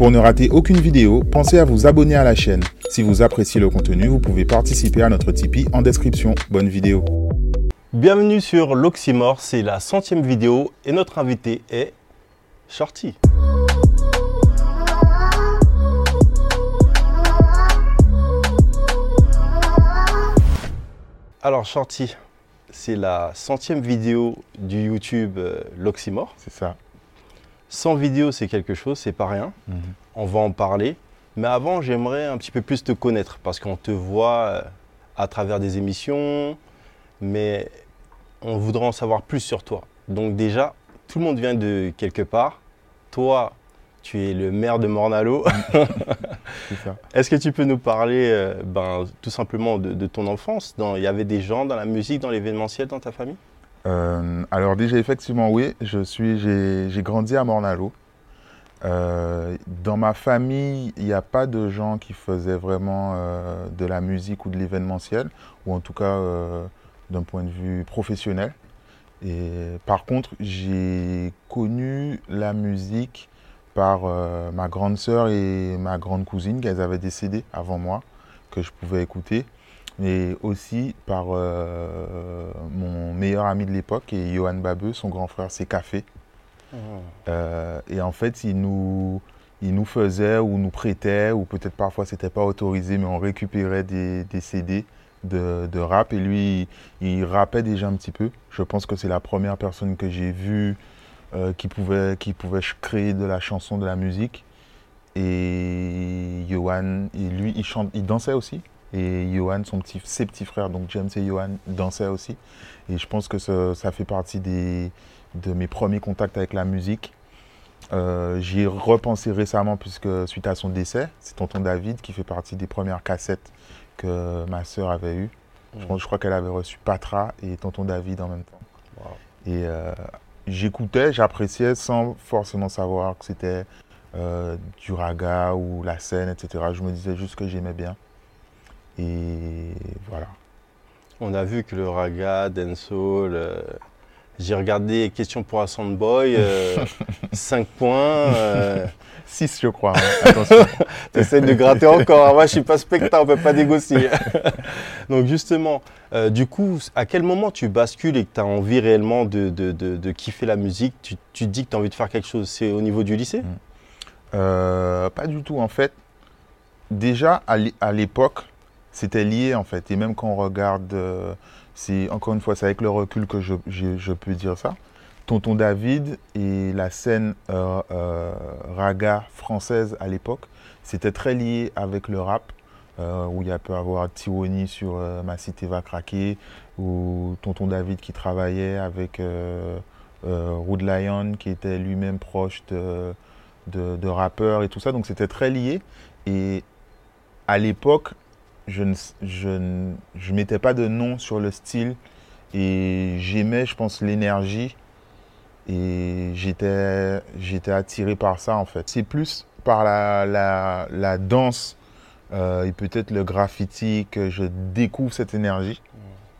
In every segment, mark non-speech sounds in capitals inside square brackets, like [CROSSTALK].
Pour ne rater aucune vidéo, pensez à vous abonner à la chaîne. Si vous appréciez le contenu, vous pouvez participer à notre Tipeee en description. Bonne vidéo. Bienvenue sur l'Oxymore, c'est la centième vidéo et notre invité est Shorty. Alors Shorty, c'est la centième vidéo du YouTube euh, l'Oxymore. C'est ça. 100 vidéos, c'est quelque chose, c'est pas rien. Mhm. On va en parler. Mais avant, j'aimerais un petit peu plus te connaître parce qu'on te voit euh, à travers des émissions, mais on voudrait en savoir plus sur toi. Donc déjà, tout le monde vient de quelque part. Toi, tu es le maire de Mornalo. [LAUGHS] Est-ce que tu peux nous parler euh, ben, tout simplement de, de ton enfance? Dans- Il y avait des gens dans la musique, dans l'événementiel, dans ta famille? Euh, alors déjà effectivement oui, je suis, j'ai, grandi à Mornalo. Euh, dans ma famille, il n'y a pas de gens qui faisaient vraiment euh, de la musique ou de l'événementiel, ou en tout cas euh, d'un point de vue professionnel. Et par contre, j'ai connu la musique par ma grande sœur et ma grande cousine, qu'elles avaient CD avant moi, que je pouvais écouter mais aussi par euh, mon meilleur ami de l'époque, et Johan Babeux, son grand frère, c'est Café. Euh, et en fait, il nous, il nous faisait ou nous prêtait, ou peut-être parfois c'était pas autorisé, mais on récupérait des, des CD de, de rap. Et lui, il, il rappait déjà un petit peu. Je pense que c'est la première personne que j'ai vue euh, qui, pouvait, qui pouvait créer de la chanson, de la musique. Et Johan, et lui, il, chante, il dansait aussi. Et Johan, son petit, ses petits frères, donc James et Johan, dansaient aussi. Et je pense que ça, ça fait partie des, de mes premiers contacts avec la musique. Euh, J'y ai repensé récemment puisque suite à son décès, c'est tonton David qui fait partie des premières cassettes que ma sœur avait eues. Je, pense- je crois qu'elle avait reçu Patra et tonton David en même temps. Wow. Et euh, j'écoutais, j'appréciais sans forcément savoir que c'était euh, du raga ou la scène, etc. Je me disais juste que j'aimais bien. Et voilà. On a vu que le raga, dancehall, euh, j'ai regardé Question pour un Soundboy, 5 [LAUGHS] points. Euh, 6 je crois, [LAUGHS] hein. [LAUGHS] T'essaies de gratter encore. Moi, je suis pas spectateur, on peut pas négocier. Donc justement, euh, du coup, à quel moment tu bascules et que tu as envie réellement de, de- de- de kiffer la musique? Tu, tu te dis que tu as envie de faire quelque chose C'est au niveau du lycée? Euh, pas du tout. En fait, déjà à l'époque, c'était lié en fait. Et même quand on regarde, euh, c'est encore une fois, c'est avec le recul que je, je- peux dire ça. Tonton David et la scène euh, euh, raga française à l'époque, c'était très lié avec le rap. où il y a peut avoir Tiwoni sur Ma Cité va craquer, ou Tonton David qui travaillait avec Rude Lion qui était lui-même proche de, de rappeurs et tout ça. Donc c'était très lié. Et à l'époque, je ne je, ne- je mettais pas de nom sur le style et j'aimais, je pense, l'énergie et j'étais j'étais attiré par ça en fait. C'est plus par la, la, la danse euh, et peut-être le graffiti que je découvre cette énergie.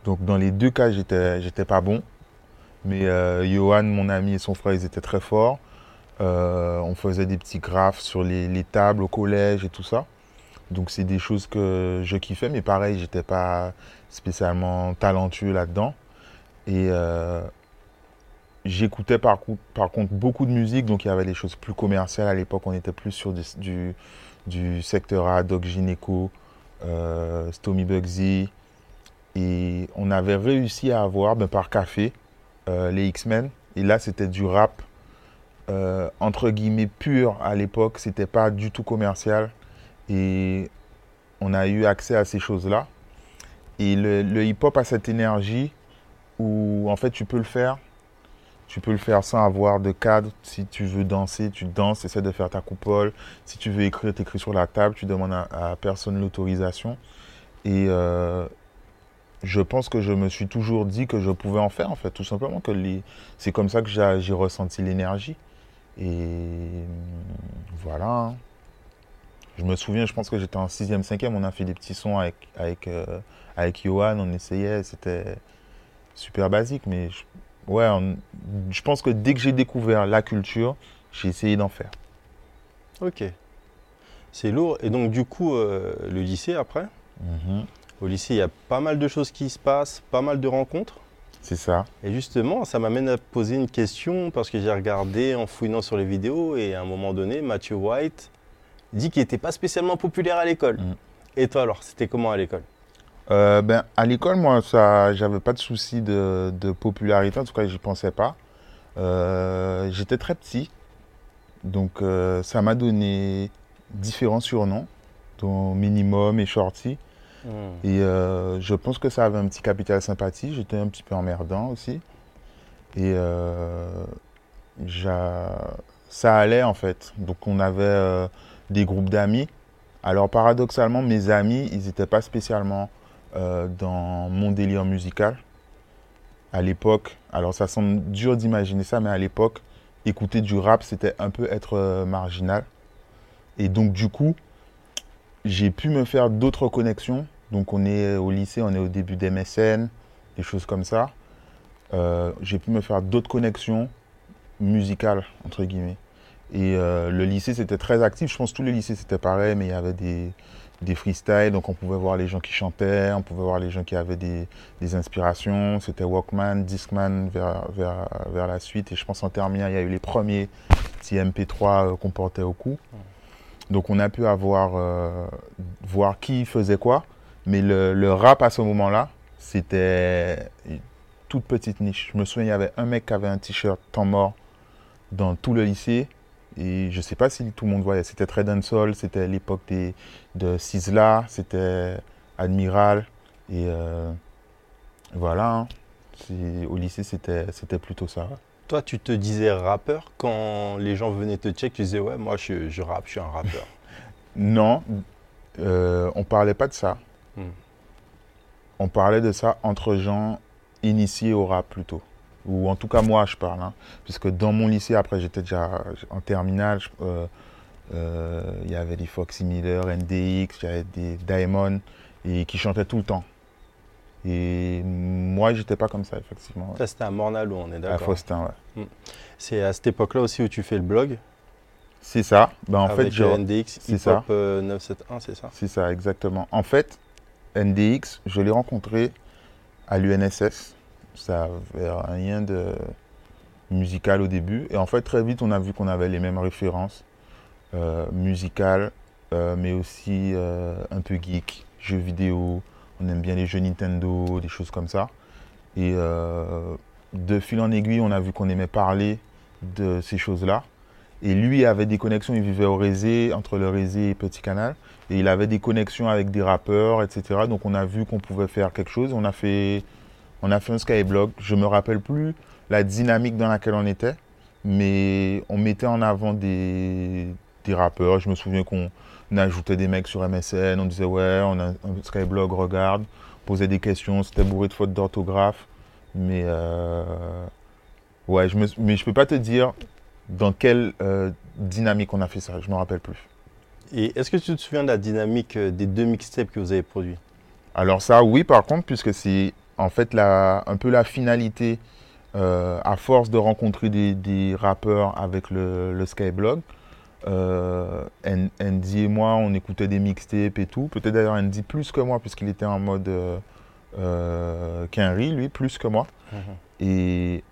Donc dans les deux cas, j'étais j'étais pas bon. Mais euh, Johan, mon ami et son frère, ils étaient très forts. Euh, on faisait des petits graphes sur les, les tables au collège et tout ça. Donc c'est des choses que je kiffais, mais pareil, j'étais pas spécialement talentueux là-dedans. Et euh, j'écoutais par, contre beaucoup de musique, donc il y avait des choses plus commerciales à l'époque. On était plus sur du, du, du secteur A, Doc Gineco, euh, Stomy Bugsy. Et on avait réussi à avoir, ben, par café, euh, les X-Men. Et là, c'était du rap, euh, entre guillemets, pur à l'époque. C'était pas du tout commercial. Et on a eu accès à ces choses-là. Et le, hip-hop a cette énergie où, en fait, tu peux le faire. Tu peux le faire sans avoir de cadre. Si tu veux danser, tu danses, essaie de faire ta coupole. Si tu veux écrire, tu écris sur la table, tu demandes à, personne l'autorisation. Et euh, je pense que je me suis toujours dit que je pouvais en faire, en fait, tout simplement. que. C'est comme ça que j'ai j'ai ressenti l'énergie. Et voilà. Je me souviens, je pense que j'étais en 6e, 5e, on a fait des petits sons avec, avec, euh, avec Johan, on essayait, c'était super basique, mais je, ouais, on- je pense que dès que j'ai découvert la culture, j'ai essayé d'en faire. Ok. C'est lourd. Et donc, du coup, euh, le lycée après Mhm. Au lycée, il y a pas mal de choses qui se passent, pas mal de rencontres. C'est ça. Et justement, ça m'amène à poser une question parce que j'ai regardé en fouinant sur les vidéos et à un moment donné, Matthew White dit qu'il n'était pas spécialement populaire à l'école. Mm. Et toi alors, c'était comment à l'école? Euh, ben, à l'école, moi, ça, j'avais pas de souci de, de popularité. En tout cas, j'y pensais pas. Euh, j'étais très petit, donc euh, ça m'a donné différents surnoms, dont minimum et shorty. Et euh, je pense que ça avait un petit capital sympathie. J'étais un petit peu emmerdant aussi. Et euh, j'a- ça allait en fait. Donc on avait euh, des groupes d'amis. Alors paradoxalement, mes amis, ils n'étaient pas spécialement euh, dans mon délire musical. À l'époque, alors ça semble dur d'imaginer ça, mais à l'époque, écouter du rap, c'était un peu être euh, marginal. Et donc du coup, j'ai pu me faire d'autres connexions. Donc on est au lycée, on est au début d'MSN, des choses comme ça. Euh, j'ai pu me faire d'autres connexions musicales, entre guillemets. Et euh, le lycée, c'était très actif. Je pense que tous les lycées, c'était pareil, mais il y avait des, des freestyles. Donc on pouvait voir les gens qui chantaient, on pouvait voir les gens qui avaient des, des inspirations. C'était Walkman, Discman vers, vers, vers la suite. Et je pense en terminale, il y a eu les premiers petits MP3 euh, qu'on portait au cou. Donc on a pu avoir, euh, voir qui faisait quoi. Mais le, le rap à ce moment-là, c'était toute petite niche. Je me souviens, il y avait un mec qui avait un t-shirt temps mort dans tout le lycée. Et je ne sais pas si tout le monde voyait. C'était très dancehall, c'était l'époque des- de Sizzla, c'était Admiral. Et euh, voilà. hein. Au lycée, c'était c'était plutôt ça. Toi, tu te disais rappeur quand les gens venaient te check, tu disais ouais, moi je, je rappe, je suis un rappeur. [LAUGHS] Non, euh, on parlait pas de ça. Hmm. On parlait de ça entre gens initiés au rap plutôt. Ou en tout cas moi je parle. hein. Puisque dans mon lycée, après j'étais déjà en terminale, euh, euh, il y avait des Foxy Miller, NDX, il y avait des Diamond et qui chantaient tout le temps. Et moi j'étais pas comme ça effectivement. Ça, c'était à Mornalo, on est À d'accord. Faustin, ouais. C'est à cette époque-là aussi où tu fais le blog? C'est ça. Ben, en avec fait, je- euh, NDX c'est ça. Hop euh, 971, c'est ça? C'est ça, exactement. En fait, NDX, je l'ai rencontré à l'UNSS. Ça avait rien de musical au début. Et en fait, très vite, on a vu qu'on avait les mêmes références euh, musicales, euh, mais aussi euh, un peu geek, jeux vidéo. On aime bien les jeux Nintendo, des choses comme ça. Et de fil en aiguille, on a vu qu'on aimait parler de ces choses-là. Et lui avait des connexions, il vivait au Rézé, entre le Rézé et Petit Canal. Et il avait des connexions avec des rappeurs, etc. Donc on a vu qu'on pouvait faire quelque chose. On a fait, on a fait un Skyblog. Je me rappelle plus la dynamique dans laquelle on était, mais on mettait en avant des, des rappeurs. Je me souviens qu'on ajoutait des mecs sur MSN. On disait ouais, on a un Skyblog, regarde. Posait des questions. C'était bourré de fautes d'orthographe. Mais euh, ouais, je me, mais je peux pas te dire dans quelle euh, dynamique on a fait ça. Je me rappelle plus. Et est-ce que tu te souviens de la dynamique euh, des deux mixtapes que vous avez produits? Alors ça, oui, par contre, puisque c'est en fait la, un peu la finalité, euh, à force de rencontrer des, des rappeurs avec le, le Skyblog, euh, Andy et moi, on écoutait des mixtapes et tout. Peut-être d'ailleurs Andy plus que moi, puisqu'il était en mode euh, euh, lui, plus que moi. Et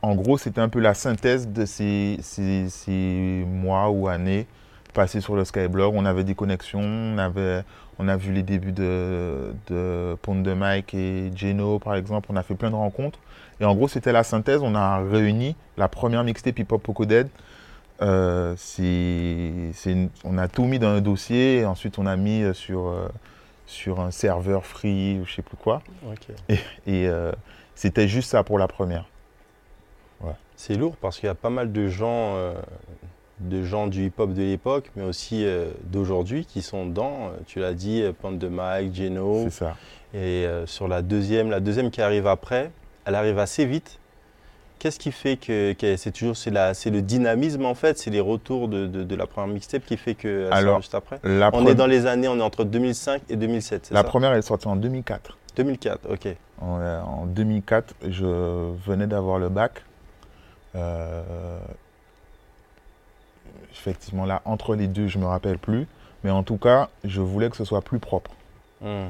en gros, c'était un peu la synthèse de ces, ces- ces mois ou années sur le Skyblog. On avait des connexions, on, avait, on a vu les débuts de, de Pont de Mike et Geno, par exemple. On a fait plein de rencontres. Et en gros, c'était la synthèse. On a réuni la première mixtape Hip Hop Poco Dead. Euh, c'est- c'est une- on a tout mis dans un dossier et ensuite on a mis euh, sur, euh, sur un serveur free ou je sais plus quoi. Et euh, c'était juste ça pour la première. C'est lourd parce qu'il y a pas mal de gens, euh, de gens du hip-hop de l'époque, mais aussi euh, d'aujourd'hui qui sont dedans. Euh, Tu l'as dit, Pante de Mike, Geno. C'est ça. Et euh, sur la deuxième, la deuxième qui arrive après, elle arrive assez vite. Qu'est-ce qui fait que, que c'est toujours c'est la- c'est le dynamisme en fait, c'est les retours de, de- de la première mixtape qui fait que Alors, juste après. La, On pre- est dans les années, on est entre 2005 et 2007, c'est la ça première elle est sortie en 2004. 2004, ok. En, euh, en 2004, je venais d'avoir le bac. Euh, effectivement, là, entre les deux, je me rappelle plus. Mais en tout cas, je voulais que ce soit plus propre. Hmm.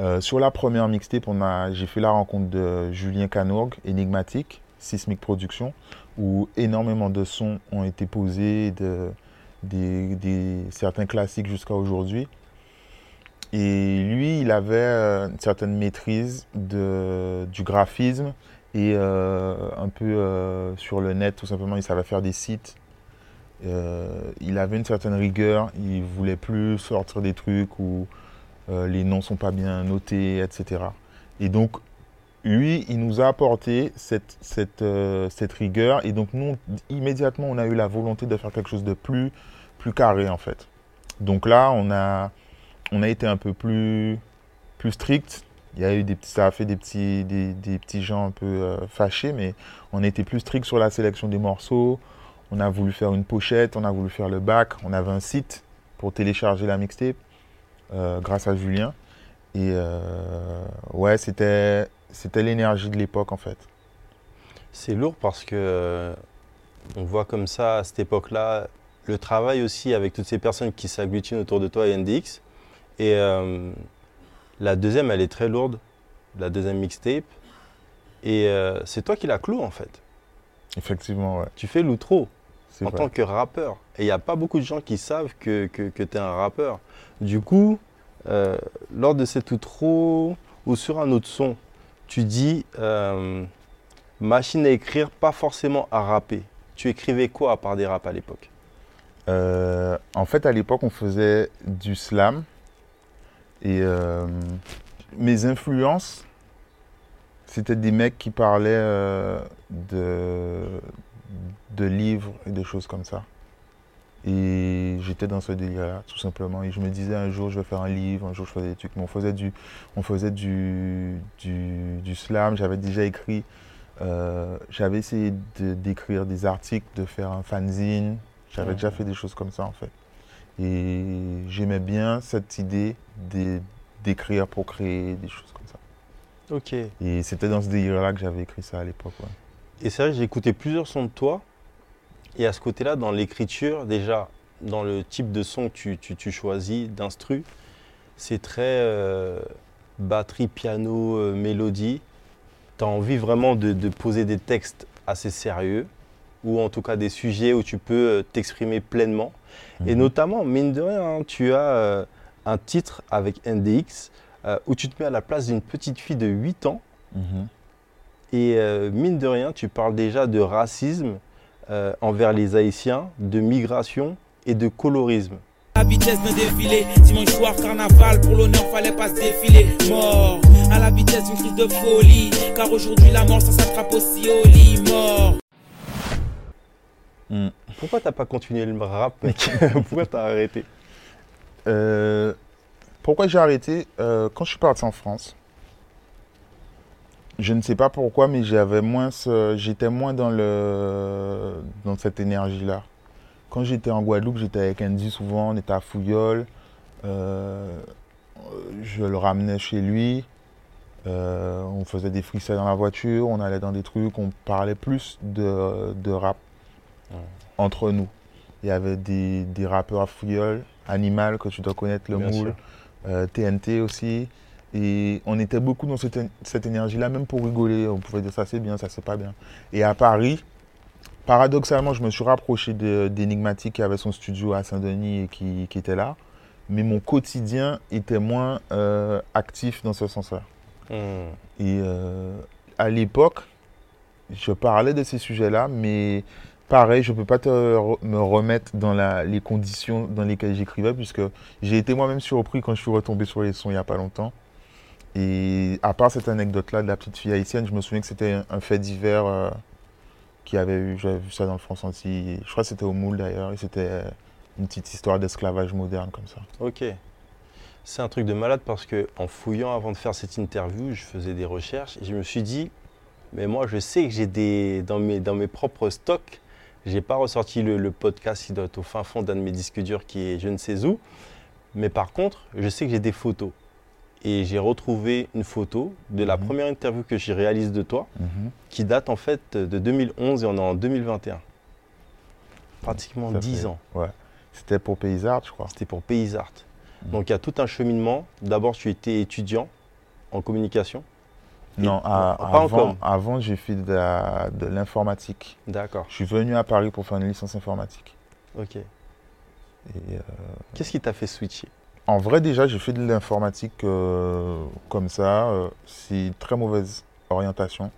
Euh, sur la première mixtape, on a, j'ai fait la rencontre de Julien Canourg, énigmatique, Sismic Production, où énormément de sons ont été posés, de, des, des- certains classiques jusqu'à aujourd'hui. Et lui, il avait euh, une certaine maîtrise de, du graphisme et euh, un peu euh, sur le net, tout simplement, il savait faire des sites. Euh, il avait une certaine rigueur, il voulait plus sortir des trucs où euh, les noms sont pas bien notés, etc. Et donc, lui, il nous a apporté cette, euh, rigueur. Et donc, nous, immédiatement, on a eu la volonté de faire quelque chose de plus, carré, en fait. Donc là, on a, été un peu plus, plus strict. Ça a fait des petits, des, petits gens un peu fâchés, mais on été plus strict sur la sélection des morceaux. On a voulu faire une pochette, on a voulu faire le bac. On avait un site pour télécharger la mixtape euh, grâce à Julien. Et euh, ouais, c'était, c'était l'énergie de l'époque en fait. C'est lourd parce que euh, on voit comme ça à cette époque-là le travail aussi avec toutes ces personnes qui s'agglutinent autour de toi et NDX. Et euh, la deuxième, elle est très lourde, la deuxième mixtape. Et euh, c'est toi qui la clôt en fait. Effectivement, ouais. Tu fais l'outro en vrai. tant que rappeur. Et il n'y a pas beaucoup de gens qui savent que, que, tu es un rappeur. Du coup, euh, lors de cet outro ou sur un autre son, tu dis euh, machine à écrire, pas forcément à rapper. Tu écrivais quoi à part des raps à l'époque? Euh, en fait, à l'époque, on faisait du slam. Et mes influences, c'était des mecs qui parlaient de, de livres et des choses comme ça. Et j'étais dans ce délire-là, tout simplement. Et je me disais, un jour, je vais faire un livre, un jour, je ferai des trucs. Mais on faisait du, on faisait du, du, du slam. J'avais déjà écrit, euh, j'avais essayé de- d'écrire des articles, de faire un fanzine. J'avais déjà fait des choses comme ça, en fait. Et j'aimais bien cette idée d'é- d'écrire pour créer des choses comme ça. Ok. Et Et c'était dans ce délire-là que j'avais écrit ça à l'époque. ouais. C'est vrai que j'ai écouté plusieurs sons de toi. Et à ce côté-là, dans l'écriture, déjà, dans le type de son que tu, tu- tu choisis, d'instru, c'est très euh, batterie, piano, euh, mélodie. Tu as envie vraiment de, de poser des textes assez sérieux, ou en tout cas des sujets où tu peux euh, t'exprimer pleinement. Et Mhm. notamment, mine de rien, hein, tu as euh, un titre avec NDX où tu te mets à la place d'une petite fille de 8 ans. Mhm. Et euh, mine de rien, tu parles déjà de racisme euh, envers les Haïtiens, de migration et de colorisme. La vitesse d'un défilé, dimanche soir carnaval, pour l'honneur fallait pas se défiler. Mort, à la vitesse d'une crise de folie, car aujourd'hui la mort ça s'attrape aussi au lit. Mort. Mm. Pourquoi t'as pas continué le rap, mec? [LAUGHS] Pourquoi t'as arrêté? Euh, pourquoi j'ai arrêté? Euh, Quand je suis parti en France, je ne sais pas pourquoi, mais j'avais moins ce- j'étais moins dans, le, dans cette énergie-là. Quand j'étais en Guadeloupe, j'étais avec Andy souvent, on était à Fouillol. euh, je le ramenais chez lui. euh, on faisait des freestyles dans la voiture, on allait dans des trucs, on parlait plus de, de rap Ouais. entre nous. Il y avait des, des rappeurs à Fouillol, Animal, que tu dois connaître, Le Bien Moule, sûr. euh, TNT aussi. Et on était beaucoup dans cette, cette énergie-là, même pour rigoler. On pouvait dire ça c'est bien, ça c'est pas bien. Et à Paris, paradoxalement, je me suis rapproché de- d'Enigmatic qui avait son studio à Saint-Denis et qui, qui était là. Mais mon quotidien était moins euh, actif dans ce sens-là. Hmm. Et euh, à l'époque, je parlais de ces sujets-là, mais pareil, je ne peux pas te re- me remettre dans la- les conditions dans lesquelles j'écrivais, puisque j'ai été moi-même surpris quand je suis retombé sur les sons il n'y a pas longtemps. Et à part cette anecdote-là de la petite fille haïtienne, je me souviens que c'était un, fait divers euh, qui avait eu, j'avais vu ça dans le France Antilles. Je crois que c'était au Moule d'ailleurs, et c'était une petite histoire d'esclavage moderne comme ça. Ok. C'est un truc de malade parce que en fouillant avant de faire cette interview, je faisais des recherches et je me suis dit, mais moi je sais que j'ai des dans mes dans mes propres stocks, j'ai pas ressorti le, le podcast qui doit être au fin fond d'un de mes disques durs qui est je ne sais où, mais par contre je sais que j'ai des photos et j'ai retrouvé une photo de la Mhm. première interview que j'ai réalisée de toi qui date en fait de 2011 et on est en 2021. Pratiquement Ça 10 fait- ans. Ouais. C'était pour Paysart, je crois. C'était pour Paysart. Donc il y a tout un cheminement. D'abord, tu étais étudiant en communication. Non, à- pas avant, com. avant j'ai fait de, l'informatique. D'accord. Je suis venu à Paris pour faire une licence informatique. Ok. Euh, Qu'est-ce qui t'a fait switcher? En vrai, déjà, j'ai fait de l'informatique euh, comme ça. euh, c'est une très mauvaise orientation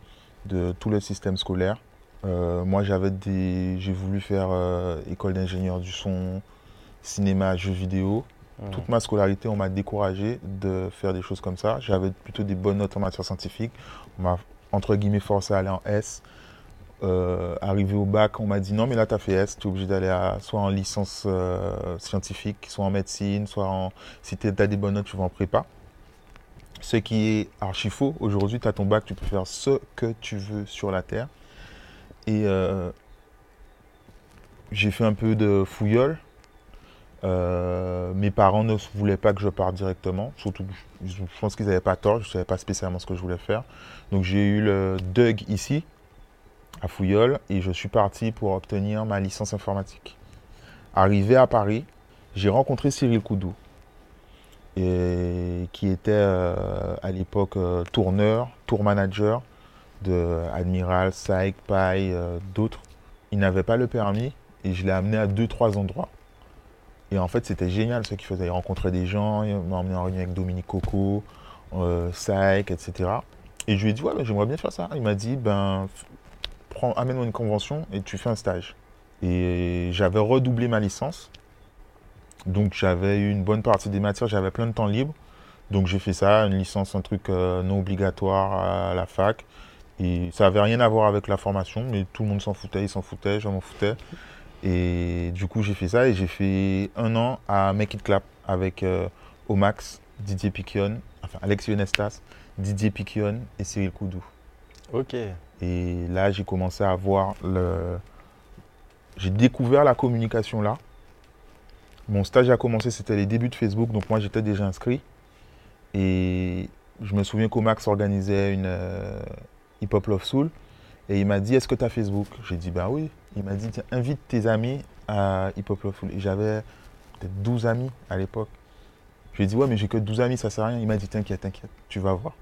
de tout le système scolaire. Euh, moi, j'avais des, j'ai voulu faire école d'ingénieur du son, cinéma, jeux vidéo. Toute ma scolarité, on m'a découragé de faire des choses comme ça. J'avais plutôt des bonnes notes en matière scientifique. On m'a, entre guillemets, forcé à aller en S. Euh, arrivé au bac, on m'a dit non, mais là, tu as fait S, tu es obligé d'aller soit en licence euh, scientifique, soit en médecine, soit en. Si tu as des bonnes notes, tu vas en prépa. Ce qui est archi faux. Aujourd'hui, tu as ton bac, tu peux faire ce que tu veux sur la Terre. Et euh, j'ai fait un peu de fouilleule. Euh, mes parents ne voulaient pas que je parte directement, surtout je je pense qu'ils n'avaient pas tort, je ne savais pas spécialement ce que je voulais faire. Donc j'ai eu le DUG ici, à Fouilleul, et je suis parti pour obtenir ma licence informatique. Arrivé à Paris, j'ai rencontré Cyril Koudou, et, qui était euh, à l'époque euh, tourneur, tour manager de Admiral, Saïk, Paille, euh, d'autres. Il n'avait pas le permis, et je l'ai amené à deux, trois endroits. Et en fait, c'était génial ce qu'il faisait. Il rencontrait des gens, il m'a emmené en réunion avec Dominique Coco, euh, Saïk, etc. Et je lui ai dit, ouais, j'aimerais bien faire ça. Il m'a dit, ben, amène-moi une convention et tu fais un stage. Et j'avais redoublé ma licence. Donc j'avais eu une bonne partie des matières, j'avais plein de temps libre. Donc j'ai fait ça, une licence, un truc euh, non obligatoire à la fac. Et ça n'avait rien à voir avec la formation, mais tout le monde s'en foutait, il s'en foutait, je m'en foutais. Et du coup, j'ai fait ça et j'ai fait un an à Make It Clap avec euh, Omax, Didier Piquion, enfin Alex Ionestas, Didier Piquion et Cyril Koudou. Ok. Et là, j'ai commencé à voir le. J'ai découvert la communication là. Mon stage a commencé, c'était les débuts de Facebook, donc moi j'étais déjà inscrit. Et je me souviens qu'Omax organisait une euh, Hip Hop Love Soul. Et il m'a dit Est-ce que tu as Facebook? J'ai dit Ben oui. Il m'a dit Tiens, invite tes amis à Hip Hop Love Soul. Et j'avais peut-être 12 amis à l'époque. Je lui ai dit Ouais, mais j'ai que 12 amis, ça sert à rien. Il m'a dit T'inquiète, t'inquiète, tu vas voir.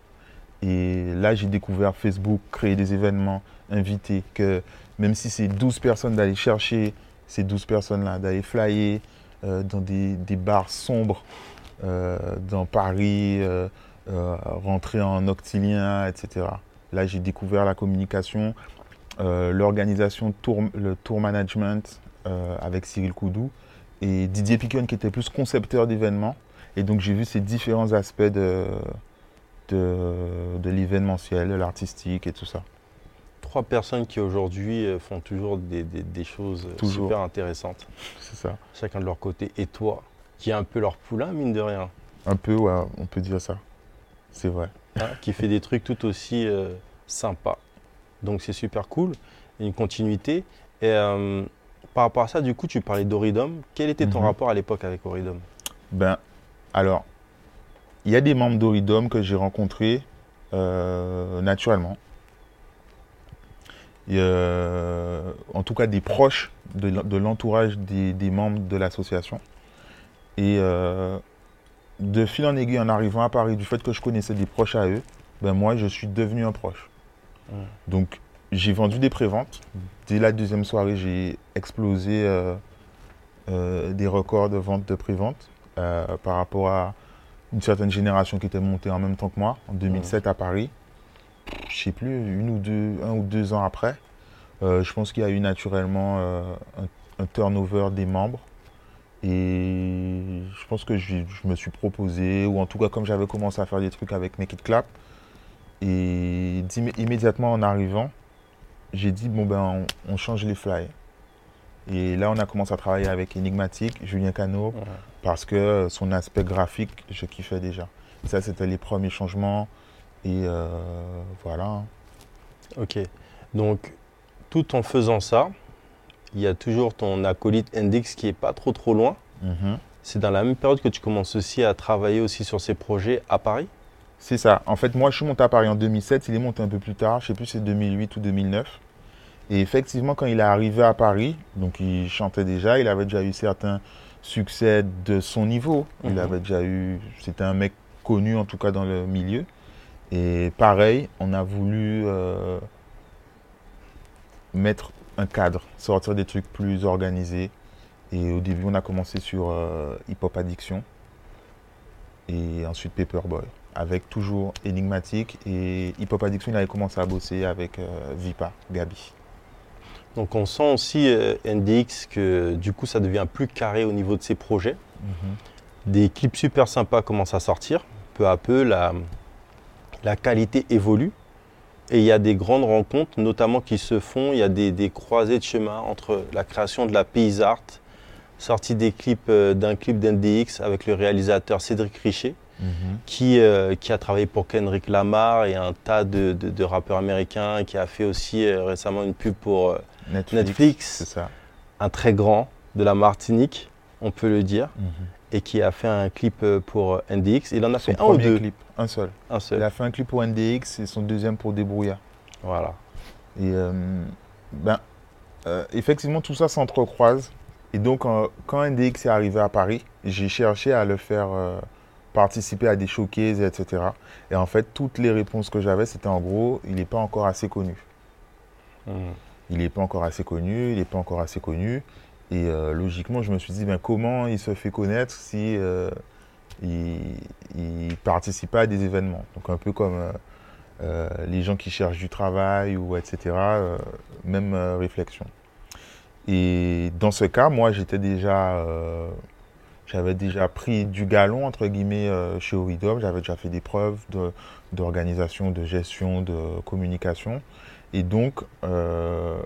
Et là, j'ai découvert Facebook, créer des événements, inviter, que même si c'est 12 personnes d'aller chercher ces 12 personnes-là, d'aller flyer euh, dans des, bars sombres euh, dans Paris, euh, rentrer en octilien, etc. Là, j'ai découvert la communication, l'organisation, le tour management avec Cyril Koudou et Didier Piquion qui était plus concepteur d'événements. Et donc, j'ai vu ces différents aspects de, de, de l'événementiel, de l'artistique et tout ça. Trois personnes qui aujourd'hui euh, font toujours des, des- des choses euh, Toujours. super intéressantes, C'est ça. chacun de leur côté. Et toi, qui est un peu leur poulain, mine de rien, Un peu, ouais, on peut dire ça. C'est vrai. hein, qui fait des trucs tout aussi euh, sympas. Donc c'est super cool. Une continuité. Et euh, par rapport à ça, du coup, tu parlais d'Oridom. Quel était ton Mhm. rapport à l'époque avec Oridom Ben, alors, il y a des membres d'Oridom que j'ai rencontrés euh, naturellement. Et, euh, en tout cas, des proches de, l'en- de l'entourage des, des membres de l'association. Et euh, de fil en aiguille, en arrivant à Paris, du fait que je connaissais des proches à eux, ben moi, je suis devenu un proche. Mhm. Donc, j'ai vendu des préventes. Dès la deuxième soirée, j'ai explosé des records de vente de préventes par rapport à une certaine génération qui était montée en même temps que moi, en 2007 à Paris. Je sais plus, une ou deux, un ou deux ans après. Euh, je pense qu'il y a eu naturellement euh, un, un turnover des membres. Et je pense que je, je me suis proposé, ou en tout cas comme j'avais commencé à faire des trucs avec Make It Clap, et immédiatement en arrivant, j'ai dit, bon ben on, on change les flyers. Et là on a commencé à travailler avec Enigmatic, Julien Cano, Ouais. Parce que son aspect graphique, je kiffais déjà. Ça, c'était les premiers changements. Et euh, voilà. Ok. Donc, tout en faisant ça, il y a toujours ton acolyte Index qui est pas trop trop loin. Mhm. C'est dans la même période que tu commences aussi à travailler aussi sur ces projets à Paris? C'est ça. En fait, moi, je suis monté à Paris en 2007. Il est monté un peu plus tard. Je sais plus si c'est 2008 ou 2009. Et effectivement, quand il est arrivé à Paris, donc il chantait déjà. Il avait déjà eu certains succès de son niveau. Il Mhm. avait déjà eu. C'était un mec connu en tout cas dans le milieu. Et pareil, on a voulu euh, mettre un cadre, sortir des trucs plus organisés. Et au début, on a commencé sur euh, Hip Hop Addiction et ensuite Paperboy, avec toujours Énigmatique. Et Hip Hop Addiction, il avait commencé à bosser avec euh, Vipa, Gabi. Donc on sent aussi euh, NDX que du coup ça devient plus carré au niveau de ses projets. Des clips super sympas commencent à sortir. Peu à peu, la, la qualité évolue. Et il y a des grandes rencontres, notamment qui se font. Il y a des, des croisées de chemin entre la création de la Pays Art, sortie des clips euh, d'un clip d'NDX avec le réalisateur Cédric Richet, qui, euh, qui a travaillé pour Kendrick Lamar et un tas de, de- de rappeurs américains, qui a fait aussi euh, récemment une pub pour Netflix. Netflix, C'est ça. un très grand de la Martinique, on peut le dire, et qui a fait un clip euh, pour euh, NDX. Il en a Son fait un ou deux, clip, un seul. un Il a fait un clip pour NDX et son deuxième pour Débrouillard. Voilà. Et euh, ben, euh, effectivement, tout ça s'entrecroise. Et donc, euh, quand NDX est arrivé à Paris, j'ai cherché à le faire euh, participer à des showcases, etc. Et en fait, toutes les réponses que j'avais, c'était en gros, il n'est pas encore assez connu. Mhm. Il n'est pas encore assez connu, il n'est pas encore assez connu. Et euh, logiquement, je me suis dit, ben, comment il se fait connaître si euh, il, participe pas à des événements? Donc un peu comme euh, les gens qui cherchent du travail ou etc. même réflexion. Et dans ce cas, moi, j'étais déjà, j'avais déjà pris du galon entre guillemets chez Oridom. J'avais déjà fait des preuves d'organisation, de gestion, de communication. Et donc, euh,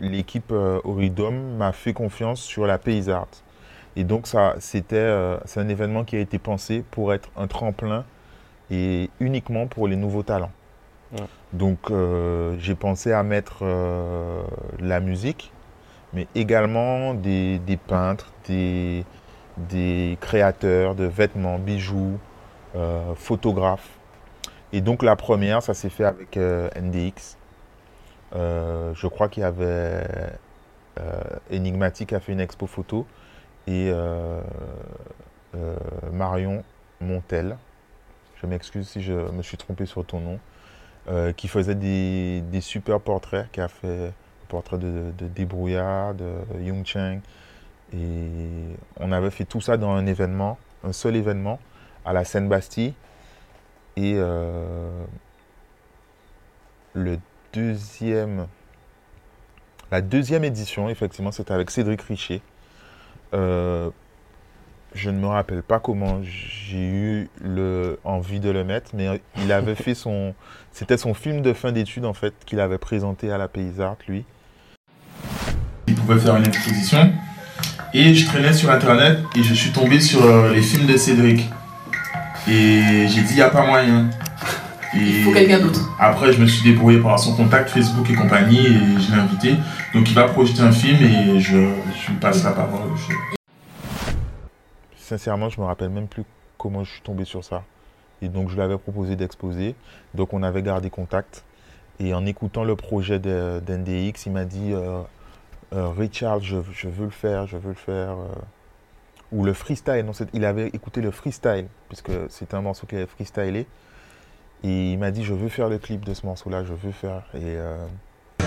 l'équipe euh, Oridom m'a fait confiance sur la Pays Art. Et donc, ça, c'était, euh, c'est un événement qui a été pensé pour être un tremplin et uniquement pour les nouveaux talents. Ouais. Donc, euh, j'ai pensé à mettre la musique, mais également des, des peintres, des, des créateurs de vêtements, bijoux, photographes. Et donc, la première, ça s'est fait avec euh, NDX. Euh, je crois qu'il y avait euh, Enigmatic a fait une expo photo et Marion Montel, je m'excuse si je me suis trompé sur ton nom, qui faisait des, des super portraits, qui a fait le portrait de, de Débrouillard, de Yung Cheng. Et on avait fait tout ça dans un événement, un seul événement, à la Seine-Bastille. Et euh, le deuxième, la deuxième édition, effectivement, c'était avec Cédric Richet. Euh, je ne me rappelle pas comment j'ai eu le, envie de le mettre, mais il avait [LAUGHS] fait son. C'était son film de fin d'études, en fait, qu'il avait présenté à la Paysart, lui. Il pouvait faire une exposition. Et je traînais sur internet et je suis tombé sur euh, les films de Cédric. Et j'ai dit, il n'y a pas moyen. Et Il faut quelqu'un d'autre. après, je me suis débrouillé par son contact Facebook et compagnie et je l'ai invité. Donc, il va projeter un film et je, je lui passe la parole. Je- Sincèrement, je me rappelle même plus comment je suis tombé sur ça. Et donc, je lui avais proposé d'exposer. Donc, on avait gardé contact. Et en écoutant le projet de- d'NDX, il m'a dit euh, euh, Richard, je, je veux le faire, je veux le faire. euh. Ou le freestyle. Non, il avait écouté le freestyle, puisque c'était un morceau qu'il avait freestylé. Et il m'a dit Je veux faire le clip de ce morceau-là, je veux faire. Et euh,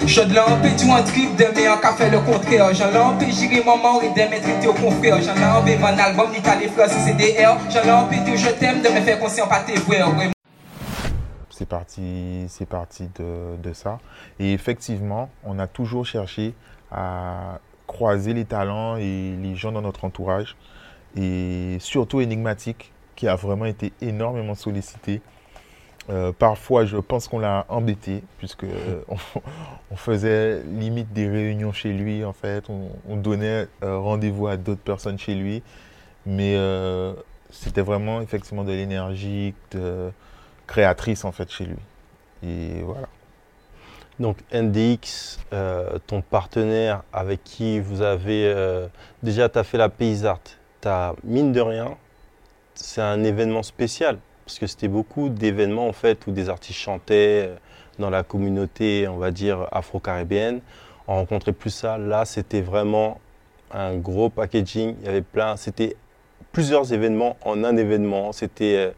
Je de l'empé du un trip de mais en café le contraire J'en l'empé j'irai maman et de me traiter au confrère J'en l'empé mon album ni t'as les fleurs si c'est des airs J'en l'empé de je t'aime de me faire conscient pas tes frères ouais. c'est parti, c'est parti de, de ça. Et effectivement, on a toujours cherché à croiser les talents et les gens dans notre entourage. Et surtout énigmatique, qui a vraiment été énormément sollicité. Euh, parfois, je pense qu'on l'a embêté, puisque euh, on, faisait limite des réunions chez lui, en fait. On, on donnait euh, rendez-vous à d'autres personnes chez lui. Mais c'était vraiment effectivement de l'énergie, créatrice en fait chez lui. Et voilà. Donc NDX, euh, ton partenaire avec qui vous avez euh, déjà tu as fait la Paysart, tu mine de rien, c'est un événement spécial parce que c'était beaucoup d'événements en fait où des artistes chantaient euh, dans la communauté, on va dire afro-caribéenne. On rencontrait plus ça. Là, c'était vraiment un gros packaging. Il y avait plein, c'était plusieurs événements en un événement. C'était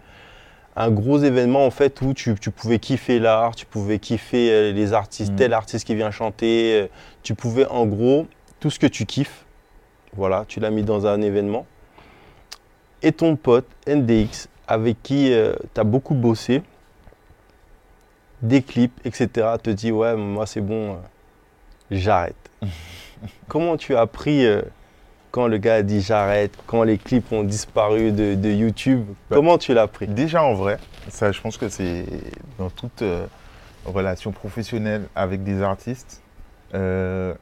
un gros événement en fait où tu, tu pouvais kiffer l'art, tu pouvais kiffer euh, les artistes, Mm. tel artiste qui vient chanter. euh, Tu pouvais en gros tout ce que tu kiffes. Voilà, tu l'as mis dans un événement. Et ton pote NDX, avec qui tu as beaucoup bossé, des clips, etc., te dit Ouais, moi c'est bon, euh, j'arrête. [LAUGHS] Comment tu as appris euh, quand le gars a dit j'arrête, quand les clips ont disparu de, de YouTube Bah, Comment tu l'as pris? Déjà en vrai, ça je pense que c'est dans toute euh, relation professionnelle avec des artistes, euh,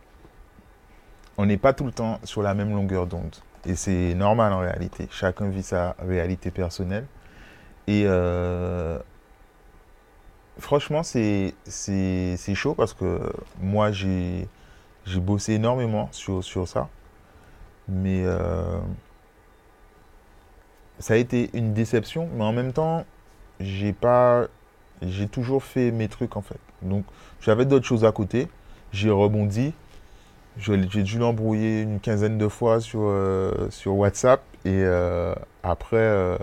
on n'est pas tout le temps sur la même longueur d'onde. Et c'est normal en réalité. Chacun vit sa réalité personnelle. Et euh, franchement, c'est chaud parce que moi, j'ai j'ai bossé énormément sur, sur ça. Mais euh, ça a été une déception, mais en même temps, j'ai pas, j'ai toujours fait mes trucs en fait. Donc, j'avais d'autres choses à côté. J'ai rebondi. J'ai dû l'embrouiller une quinzaine de fois sur, euh, sur WhatsApp et euh, après,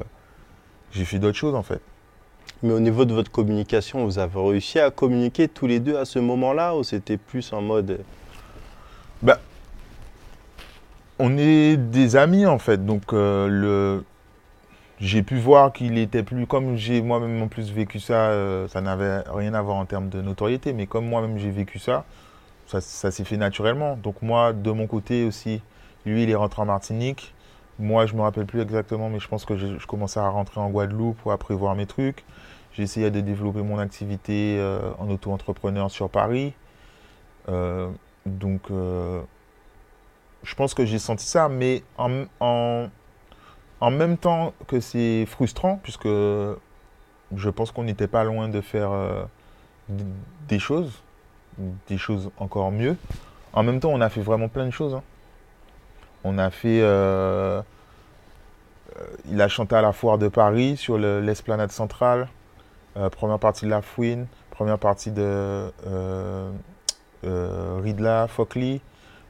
j'ai fait d'autres choses en fait. Mais au niveau de votre communication, vous avez réussi à communiquer tous les deux à ce moment-là ou c'était plus en mode On est des amis en fait, donc euh, le... j'ai pu voir qu'il était plus, comme j'ai moi-même en plus vécu ça, euh, ça n'avait rien à voir en termes de notoriété, mais comme moi-même j'ai vécu ça, ça, s'est fait naturellement. Donc moi, de mon côté aussi, lui il est rentré en Martinique, moi je me rappelle plus exactement, mais je pense que je, commençais à rentrer en Guadeloupe pour à prévoir mes trucs. Essayé de développer mon activité euh, en auto-entrepreneur sur Paris. Donc je pense que j'ai senti ça, mais en, en, même temps que c'est frustrant, puisque je pense qu'on n'était pas loin de faire euh, des choses, des choses encore mieux. En même temps, on a fait vraiment plein de choses. hein. On a fait. euh, euh, il a chanté à la foire de Paris sur le- l'esplanade centrale, première partie de La Fouine, première partie de Ridla, Fokli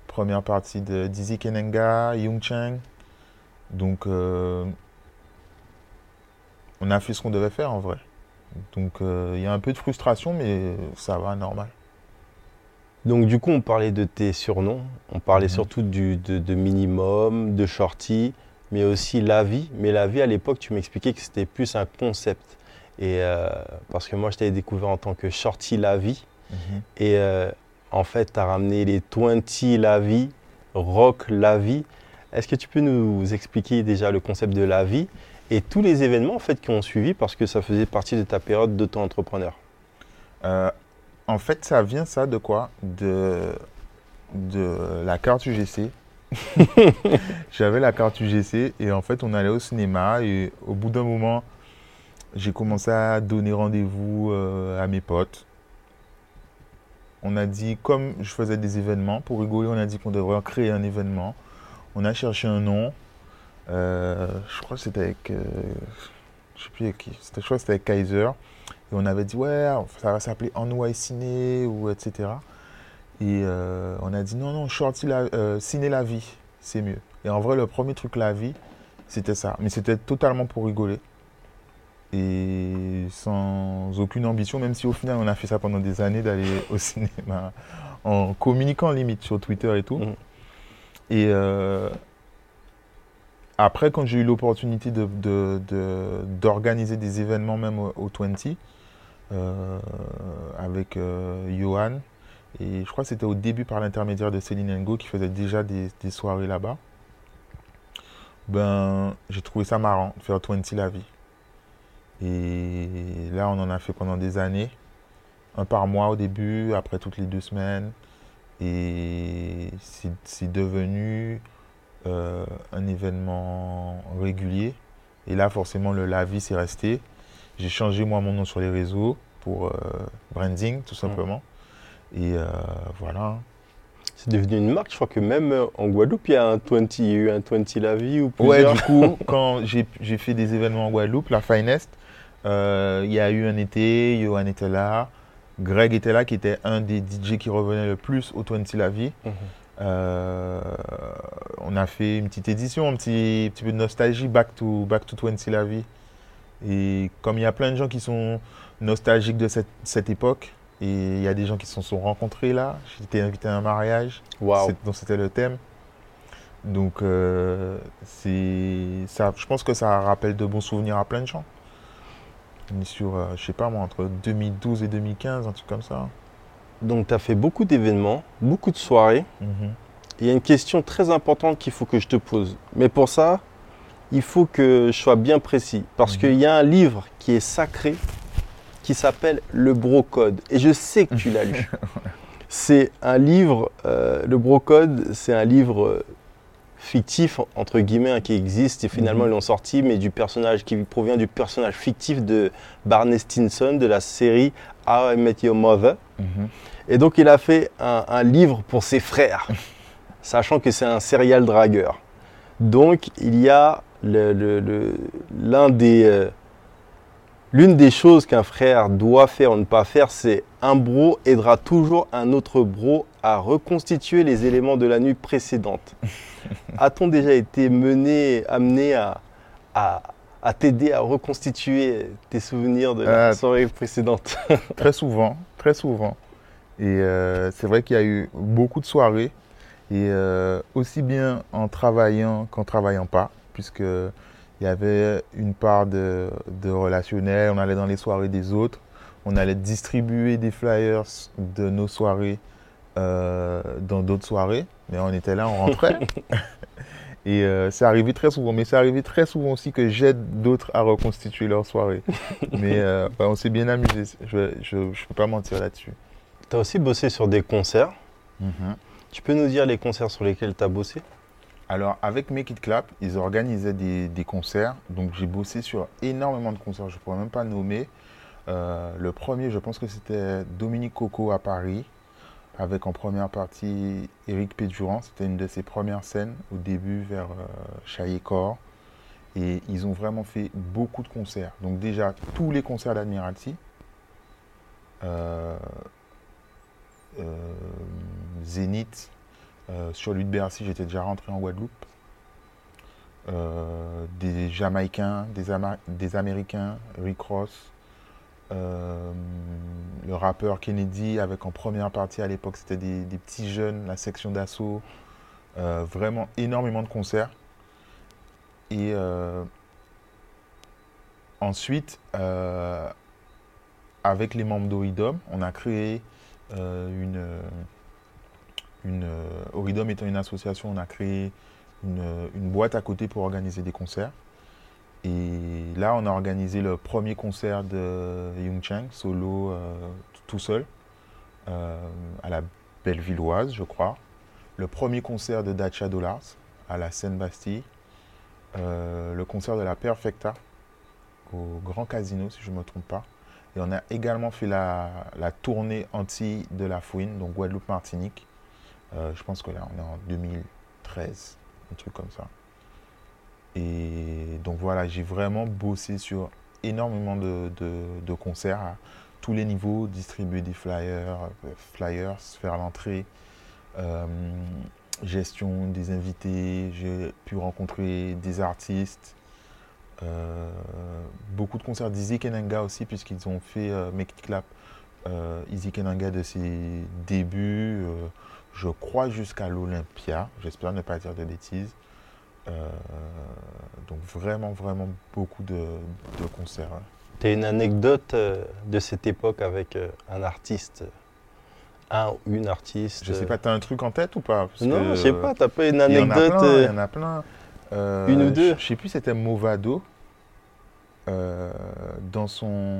première partie de Dizzy Kenenga, Yung Chang. Donc, euh, on a fait ce qu'on devait faire en vrai. Donc, euh, il y a un peu de frustration, mais ça va, normal. Donc du coup, on parlait de tes surnoms, on parlait Mhm. surtout du, de, de minimum, de shorty, mais aussi la vie. Mais la vie, à l'époque, tu m'expliquais que c'était plus un concept. Et euh, parce que moi, je t'avais découvert en tant que shorty la vie. Et euh, en fait, tu as ramené les 20 la vie, rock la vie. Est-ce que tu peux nous expliquer déjà le concept de la vie et tous les événements en fait qui ont suivi parce que ça faisait partie de ta période d'auto-entrepreneur? Euh, en fait, ça vient ça de quoi? De, de la carte UGC. [LAUGHS] J'avais la carte UGC et en fait, on allait au cinéma et au bout d'un moment, j'ai commencé à donner rendez-vous euh, à mes potes. On a dit, comme je faisais des événements, pour rigoler, on a dit qu'on devrait créer un événement. On a cherché un nom. Euh, je crois que c'était avec. euh, je sais plus avec qui. C'était- Je crois que c'était avec Kaiser. Et on avait dit, ouais, ça va s'appeler NY Ciné ou etc. Et euh, on a dit, non, non, Shorty la, euh, Ciné la vie, c'est mieux. Et en vrai, le premier truc, la vie, c'était ça. Mais c'était totalement pour rigoler. Et sans aucune ambition, même si au final, on a fait ça pendant des années d'aller au [LAUGHS] cinéma en communiquant limite sur Twitter et tout. Mhm. Et euh, après, quand j'ai eu l'opportunité de- de- de- d'organiser des événements même au, au 20, euh, avec euh, Johan, et je crois que c'était au début par l'intermédiaire de Céline Ngo qui faisait déjà des, des soirées là-bas, ben, j'ai trouvé ça marrant de faire 20 la vie. Et là, on en a fait pendant des années, un par mois au début, après toutes les deux semaines. Et c'est devenu euh, un événement régulier. Et là, forcément, le La Vie, c'est resté. J'ai changé, moi, mon nom sur les réseaux pour euh, branding, tout simplement. Et euh, voilà. C'est devenu une marque, je crois que même en Guadeloupe, il y a un 20, il y a eu un 20 la vie ou Ouais, plusieurs. du coup, [LAUGHS] quand j'ai j'ai fait des événements en Guadeloupe, la Finest, euh, il y a eu un été, Johan était là, Greg était là, qui était un des DJ qui revenait le plus au 20 La Vie. Mhm. Euh, on a fait une petite édition, un petit, petit peu de nostalgie, back to, back to 20 la vie. Et comme il y a plein de gens qui sont nostalgiques de cette, cette époque, et il y a des gens qui se sont rencontrés là, j'étais invité à un mariage, c'est- dont c'était le thème. Donc, euh, ça, je pense que ça rappelle de bons souvenirs à plein de gens. On est sur, euh, je sais pas moi, entre 2012 et 2015, un truc comme ça. Donc, tu as fait beaucoup d'événements, beaucoup de soirées. Mhm. Il y a une question très importante qu'il faut que je te pose. Mais pour ça, il faut que je sois bien précis. Parce Mhm. qu'il y a un livre qui est sacré qui s'appelle Le Brocode. Et je sais que tu l'as lu. [LAUGHS] C'est un livre, euh, le Brocode, c'est un livre euh, fictif, entre guillemets, hein, qui existe. Et finalement, Mhm. ils l'ont sorti, mais du personnage qui provient du personnage fictif de Barney Stinson de la série How I Met Your Mother. Mhm. Et donc il a fait un, un livre pour ses frères, [LAUGHS] sachant que c'est un serial dragueur. Donc il y a le- le- le- l'un des, euh, l'une des choses qu'un frère doit faire ou ne pas faire, c'est un bro aidera toujours un autre bro à reconstituer les éléments de la nuit précédente. [LAUGHS] A-t-on déjà été mené, amené à, à, à t'aider à reconstituer tes souvenirs de la Euh, soirée précédente? [LAUGHS] Très souvent, très souvent. Et euh, c'est vrai qu'il y a eu beaucoup de soirées, et euh, aussi bien en travaillant qu'en travaillant pas, puisque il y avait une part de, de relationnel, on allait dans les soirées des autres, on allait distribuer des flyers de nos soirées euh, dans d'autres soirées, mais on était là, on rentrait. [LAUGHS] Et euh, c'est arrivé très souvent, mais c'est arrivé très souvent aussi que j'aide d'autres à reconstituer leur soirée. mais euh, [LAUGHS] on s'est bien amusé, je ne peux pas mentir là-dessus. Tu as aussi bossé sur des concerts. Tu peux nous dire les concerts sur lesquels tu as bossé? Alors, avec Make It Clap, ils organisaient des, des concerts. Donc, j'ai bossé sur énormément de concerts. Je ne pourrais même pas nommer. Euh, le premier, je pense que c'était Dominique Coco à Paris, avec en première partie Eric Pédurand. C'était une de ses premières scènes au début vers euh, Chaillé-Corps. Et ils ont vraiment fait beaucoup de concerts. Donc, déjà, tous les concerts d'Admiralty. Euh, euh, Zénith, euh, sur lui de Bercy, j'étais déjà rentré en Guadeloupe. Des Jamaïcains, des, des Américains, Rick Ross, le rappeur Kennedy, avec en première partie à l'époque, c'était des, petits jeunes, la section d'assaut. Euh, vraiment énormément de concerts. Et euh, ensuite, euh, avec les membres d'Oridom, on a créé une, Oridom étant une association, on a créé une boîte à côté pour organiser des concerts. Et là, on a organisé le premier concert de Young Chang, solo, euh, tout seul, euh, à la Bellevilloise, je crois. Le premier concert de Dacia Dollars à la Seine-Bastille. Euh, le concert de la Perfecta au Grand Casino, si je ne me trompe pas. Et on a également fait la, tournée anti de la Fouine, donc Guadeloupe-Martinique. Je pense que là, on est en 2013, un truc comme ça. Et donc voilà, j'ai vraiment bossé sur énormément de, concerts à tous les niveaux, distribuer des flyers, euh, flyers, faire l'entrée, euh, gestion des invités, j'ai pu rencontrer des artistes, euh, beaucoup de concerts d'Izzy Kenanga aussi, puisqu'ils ont fait Make It Clap. Izzy Kenanga de ses débuts, je crois jusqu'à l'Olympia, j'espère ne pas dire de bêtises. Euh, donc vraiment, vraiment beaucoup de, de concerts. ouais. Tu as une anecdote euh, de cette époque avec euh, un artiste Un ou une artiste Je sais pas, t'as un truc en tête ou pas? Parce Non, que, je sais pas, t'as pas une Il y en a anecdote plein, il y en a plein. Euh, Une ou deux? Je sais plus, c'était Movado. Euh, dans son.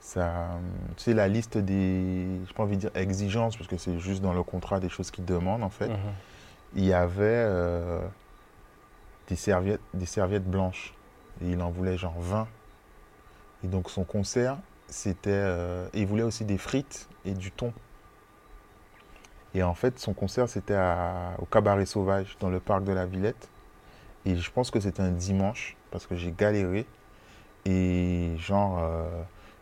Sa, tu sais, la liste des. Je pas envie de dire exigences, parce que c'est juste dans le contrat des choses qu'il demande, en fait. mhm. Il y avait euh, des, serviettes, des serviettes blanches. Et il en voulait genre 20. Et donc son concert, c'était. euh, il voulait aussi des frites et du thon. Et en fait, son concert, c'était au Cabaret Sauvage, dans le parc de la Villette. Et je pense que c'était un dimanche, parce que j'ai galéré. Et genre, euh,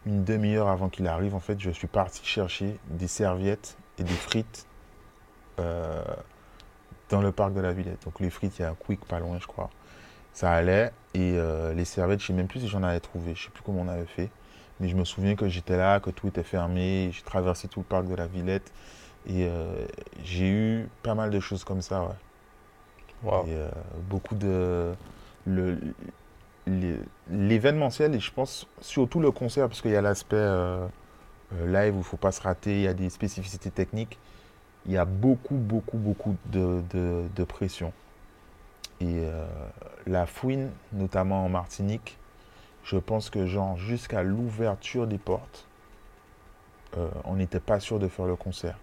une demi-heure avant qu'il arrive, en fait, je suis parti chercher des serviettes et des frites dans le parc de la Villette. Donc les frites, il y a un quick pas loin, je crois. Ça allait. Et euh, les serviettes, je sais même plus si j'en avais trouvé. Je sais plus comment on avait fait. Mais je me souviens que j'étais là, que tout était fermé. J'ai traversé tout le parc de la Villette. Et euh, j'ai eu pas mal de choses comme ça, ouais. Et, euh, beaucoup de. le- L'événementiel, et je pense surtout le concert, parce qu'il y a l'aspect euh, live où il ne faut pas se rater, il y a des spécificités techniques. Il y a beaucoup, beaucoup, beaucoup de, de- pression. Et euh, la fouine, notamment en Martinique, je pense que genre jusqu'à l'ouverture des portes, euh, on n'était pas sûr de faire le concert.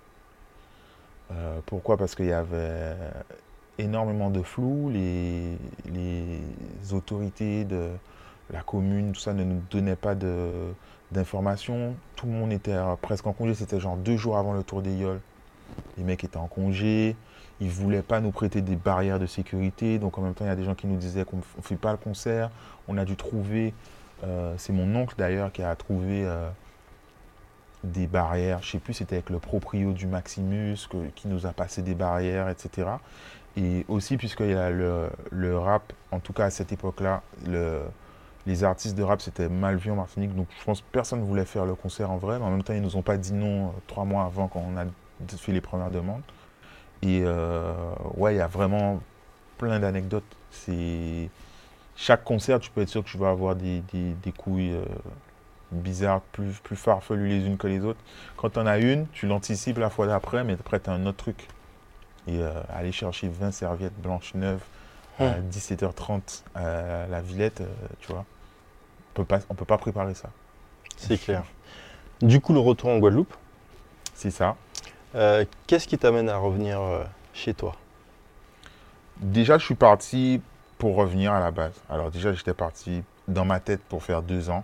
Euh, pourquoi? Parce qu'il y avait énormément de flou. Les, les autorités de la commune, tout ça ne nous donnaient pas d'informations. Tout le monde était presque en congé. C'était genre deux jours avant le tour des Yoles. Les mecs étaient en congé. Ils ne voulaient pas nous prêter des barrières de sécurité. Donc en même temps, il y a des gens qui nous disaient qu'on ne fait pas le concert. On a dû trouver, euh, c'est mon oncle d'ailleurs qui a trouvé euh, des barrières. Je ne sais plus, c'était avec le proprio du Maximus qui nous a passé des barrières, etc. Et aussi, puisqu'il y a le, rap, en tout cas à cette époque-là, le- les artistes de rap c'était mal vu en Martinique. Donc je pense que personne ne voulait faire le concert en vrai. Mais en même temps, ils nous ont pas dit non euh, trois mois avant quand on a fait les premières demandes. Et euh, ouais, il y a vraiment plein d'anecdotes. C'est chaque concert, tu peux être sûr que tu vas avoir des, des- des couilles euh, bizarres, plus, plus farfelues les unes que les autres. Quand tu en as une, tu l'anticipes la fois d'après, mais après, tu as un autre truc. Et euh, aller chercher 20 serviettes blanches neuves à 17h30 à la Villette, tu vois, on peut pas, on peut pas préparer ça. C'est clair. Du coup, le retour en Guadeloupe, C'est ça. Euh, qu'est-ce qui t'amène à revenir euh, chez toi? Déjà, je suis parti pour revenir à la base. Alors déjà, j'étais parti dans ma tête pour faire deux ans.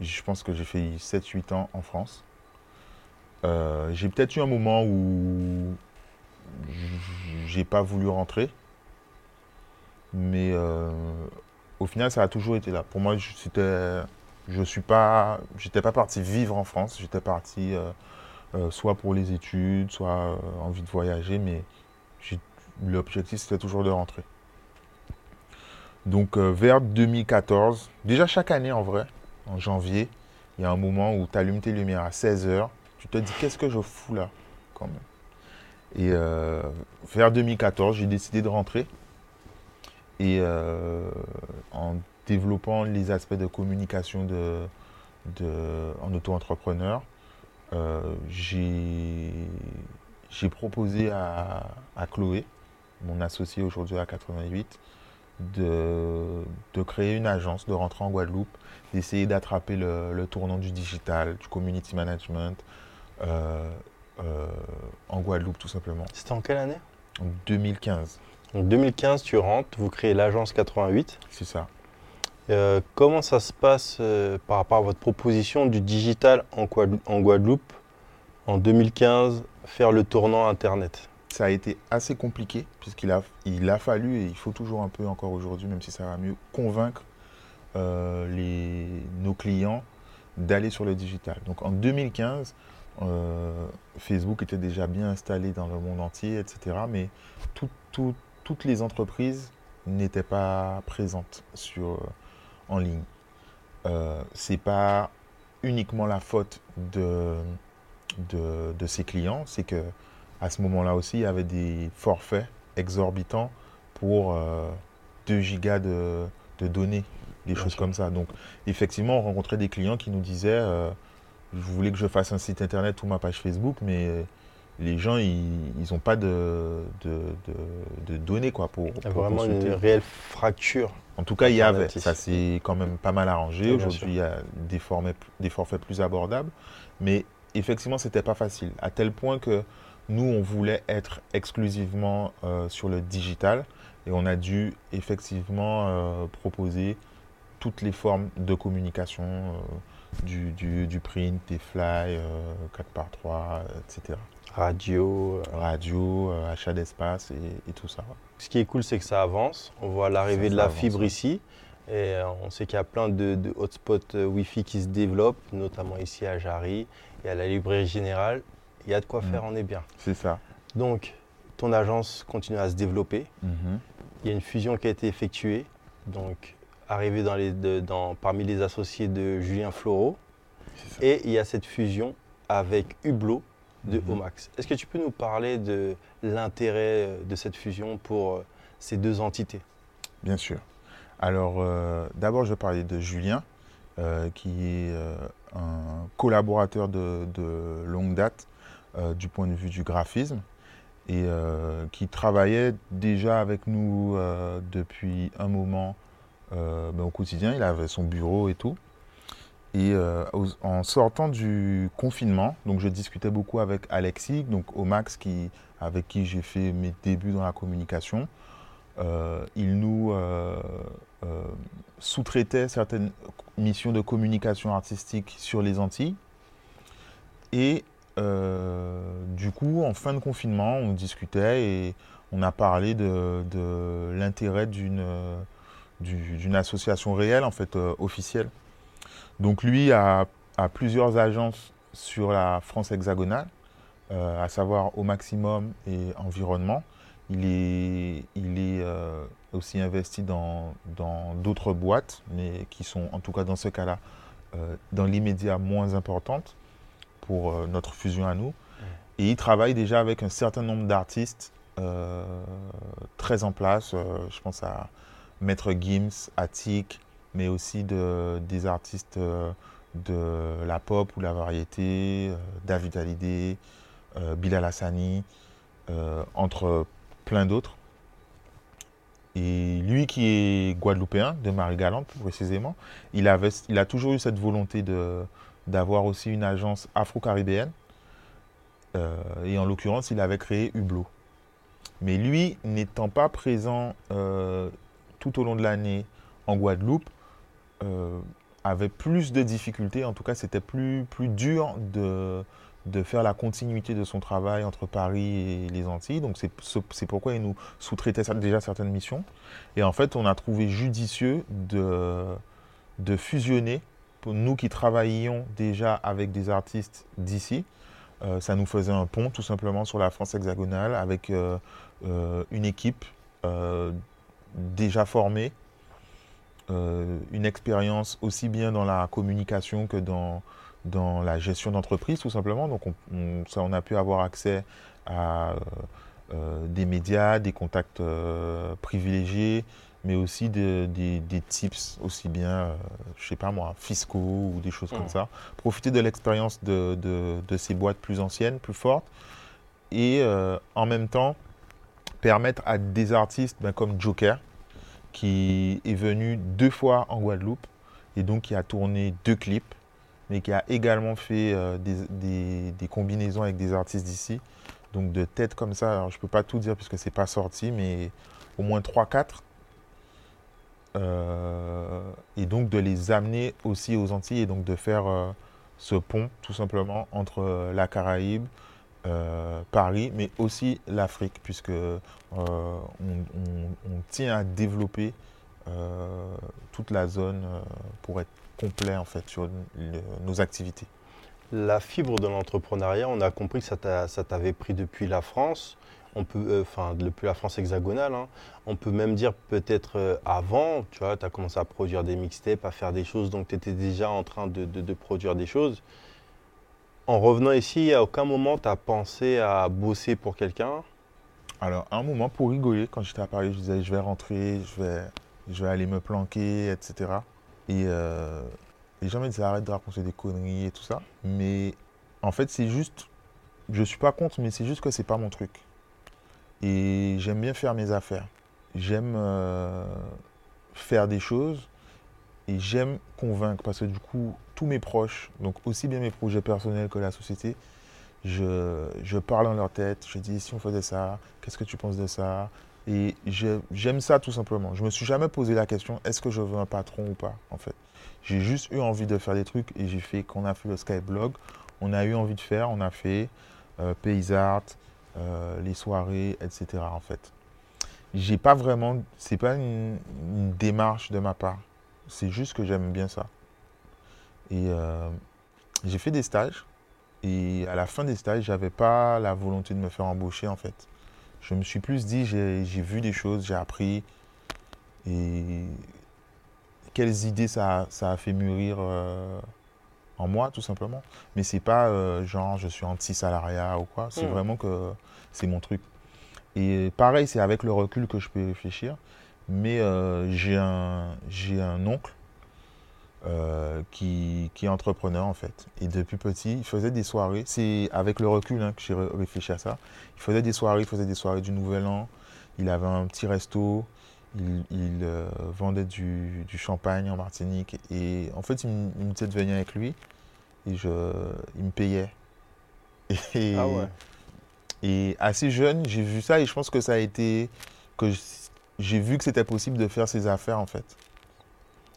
Je pense que j'ai fait 7-8 ans en France. Euh, j'ai peut-être eu un moment où j'ai pas voulu rentrer. Mais au final, ça a toujours été là. Pour moi, je- suis pas, pas parti vivre en France. J'étais parti euh, soit pour les études, soit euh, envie de voyager, mais l'objectif c'était toujours de rentrer. Donc euh, vers 2014, déjà chaque année en vrai, en janvier, il y a un moment où tu allumes tes lumières à 16h, tu te dis qu'est-ce que je fous là quand même? Et vers 2014, j'ai décidé de rentrer. Et en développant les aspects de communication en auto-entrepreneur, euh, j'ai proposé à, à Chloé, mon associé aujourd'hui à 88, de, de créer une agence, de rentrer en Guadeloupe, d'essayer d'attraper le, le tournant du digital, du community management euh, euh, en Guadeloupe tout simplement. C'était en quelle année? En 2015, Donc 2015, tu rentres, vous créez l'agence 88. c'est ça. Euh, comment ça se passe euh, par rapport à votre proposition du digital en, Guadeloupe, en Guadeloupe en 2015, faire le tournant Internet? Ça a été assez compliqué puisqu'il a, il a fallu, et il faut toujours un peu encore aujourd'hui, même si ça va mieux, convaincre euh, nos clients d'aller sur le digital. Donc en 2015, euh, Facebook était déjà bien installé dans le monde entier, etc. Mais tout- tout- toutes les entreprises n'étaient pas présentes sur, en ligne. Euh, c'est pas uniquement la faute de, de, de ses clients, c'est que à ce moment-là aussi, il y avait des forfaits exorbitants pour euh, 2 gigas de, de données, des choses sûr. comme ça. Donc, effectivement, on rencontrait des clients qui nous disaient euh, Je voulais que je fasse un site internet ou ma page Facebook, mais les gens, ils n'ont pas de, de, de- de données quoi, pour, Il y a pour vraiment consulter. une réelle fracture. En tout cas, il y avait. Ça s'est quand même pas mal arrangé. Oui, Aujourd'hui, il y a des, formats- des forfaits plus abordables. Mais effectivement, c'était pas facile. À tel point que nous, on voulait être exclusivement euh, sur le digital. Et on a dû effectivement euh, proposer toutes les formes de communication, euh, du, du- du print, des fly, 4x3, etc. Radio. euh. Radio, euh, achat d'espace et, et tout ça. Ce qui est cool, c'est que ça avance. On voit l'arrivée de la avance, fibre ici. Et euh, on sait qu'il y a plein de, de hotspots Wi-Fi qui se développent, notamment ici à Jarry et à la librairie générale. Il y a de quoi Mm. faire, on est bien. C'est ça. Donc, ton agence continue à se développer. Mhm. Il y a une fusion qui a été effectuée. Donc, arrivé dans les, de- dans- parmi les associés de Julien Floreau. Et il y a cette fusion avec Hublot de Mhm. Omax. Est-ce que tu peux nous parler de l'intérêt euh, de cette fusion pour euh, ces deux entités? Bien sûr. Alors, euh, d'abord, je vais parler de Julien, euh, qui est euh, un collaborateur de, de longue date du point de vue du graphisme et qui travaillait déjà avec nous depuis un moment ben, au quotidien. Il avait son bureau et tout. Et euh, en sortant du confinement, donc je discutais beaucoup avec Alexis, donc Omax, avec qui j'ai fait mes débuts dans la communication. Euh, il nous euh, sous-traitait certaines missions de communication artistique sur les Antilles. Et du coup, en fin de confinement, on discutait et on a parlé de, de l'intérêt d'une du- d'une association réelle, en fait, officielle. Donc lui a, a plusieurs agences sur la France hexagonale, euh, à savoir au maximum et environnement. Il est, il est euh, aussi investi dans dans d'autres boîtes, mais qui sont en tout cas dans ce cas-là, euh, dans l'immédiat moins importantes pour notre fusion à nous. Et il travaille déjà avec un certain nombre d'artistes très en place. Je pense à Maître Gims, Attic, mais aussi de, des artistes euh, de la pop ou la variété, euh, David Hallyday, euh, Bilal Hassani, entre plein d'autres. Et lui qui est guadeloupéen, de Marie-Galante précisément, il, avait, il a toujours eu cette volonté d'avoir aussi une agence afro-caribéenne. Et en l'occurrence, il avait créé Hublot. Mais lui, n'étant pas présent tout au long de l'année en Guadeloupe, avait plus de difficultés. En tout cas, c'était plus, plus dur de, de faire la continuité de son travail entre Paris et les Antilles. Donc, c'est ce- c'est pourquoi il nous sous-traitait déjà certaines missions. Et en fait, on a trouvé judicieux de, de fusionner, nous qui travaillions déjà avec des artistes d'ici, euh, ça nous faisait un pont tout simplement sur la France hexagonale avec euh, euh, une équipe euh, déjà formée, euh, une expérience aussi bien dans la communication que dans, dans la gestion d'entreprise tout simplement. Donc on, on- ça, on a pu avoir accès à euh, euh, des médias, des contacts privilégiés, mais aussi de- des- des tips aussi bien, je sais pas moi, fiscaux ou des choses comme Mhm. ça. Profiter de l'expérience de, de- de ces boîtes plus anciennes, plus fortes, et en même temps permettre à des artistes ben, comme Joker, qui est venu deux fois en Guadeloupe, et donc qui a tourné deux clips, mais qui a également fait euh, des, des- combinaisons avec des artistes d'ici. Donc de tête comme ça, alors je peux pas tout dire puisque c'est pas sorti, mais au moins 3-4. Euh, et donc de les amener aussi aux Antilles et donc de faire euh, ce pont tout simplement entre la Caraïbe, euh, Paris, mais aussi l'Afrique, puisque euh, on, tient à développer euh, toute la zone pour être complet en fait sur nos activités. La fibre de l'entrepreneuriat, on a compris que ça t'a- ça t'avait pris depuis la France, enfin depuis la France hexagonale. hein. On peut même dire peut-être avant, tu vois, tu as commencé à produire des mixtapes, à faire des choses, donc tu étais déjà en train de produire des choses. En revenant ici, à aucun moment tu as pensé à bosser pour quelqu'un? Alors, un moment, pour rigoler, quand j'étais à Paris, je disais, je vais rentrer, je vais, je vais aller me planquer, etc. Et euh, les gens me disaient, arrête de raconter des conneries et tout ça. Mais en fait, c'est juste, je suis pas contre, mais c'est juste que c'est pas mon truc. Et j'aime bien faire mes affaires. J'aime euh, faire des choses et j'aime convaincre parce que du coup, tous mes proches, donc aussi bien mes projets personnels que la société, je, je parle dans leur tête, je dis si on faisait ça, qu'est-ce que tu penses de ça? Et j'aime ça tout simplement. Je me suis jamais posé la question est-ce que je veux un patron ou pas en fait? J'ai juste eu envie de faire des trucs et j'ai fait qu'on a fait le Skyblog, on a eu envie de faire, on a fait euh, Paysart, euh, les soirées, etc. en fait. J'ai pas vraiment, c'est pas une démarche de ma part. C'est juste que j'aime bien ça. Et euh, j'ai fait des stages Et à la fin des stages, j'avais pas la volonté de me faire embaucher en fait. Je me suis plus dit, j'ai vu des choses, j'ai appris. Et quelles idées ça, ça a fait mûrir euh, en moi, tout simplement. Mais c'est pas euh, genre je suis anti-salariat ou quoi. C'est Hmm. vraiment que c'est mon truc. Et pareil, c'est avec le recul que je peux réfléchir. Mais euh, j'ai un, j'ai un oncle euh, qui, qui est entrepreneur en fait. Et depuis petit, il faisait des soirées. C'est avec le recul hein, que j'ai ré- réfléchi à ça. Il faisait des soirées, il faisait des soirées du Nouvel An. Il avait un petit resto. Il, il, euh, vendait du, du champagne en Martinique. Et en fait, il, me- il me disait de venir avec lui. Et je, il me payait. [LAUGHS] Et, Ah ouais. et assez jeune, j'ai vu ça et je pense que ça a été. que j'ai vu que c'était possible de faire ses affaires en fait.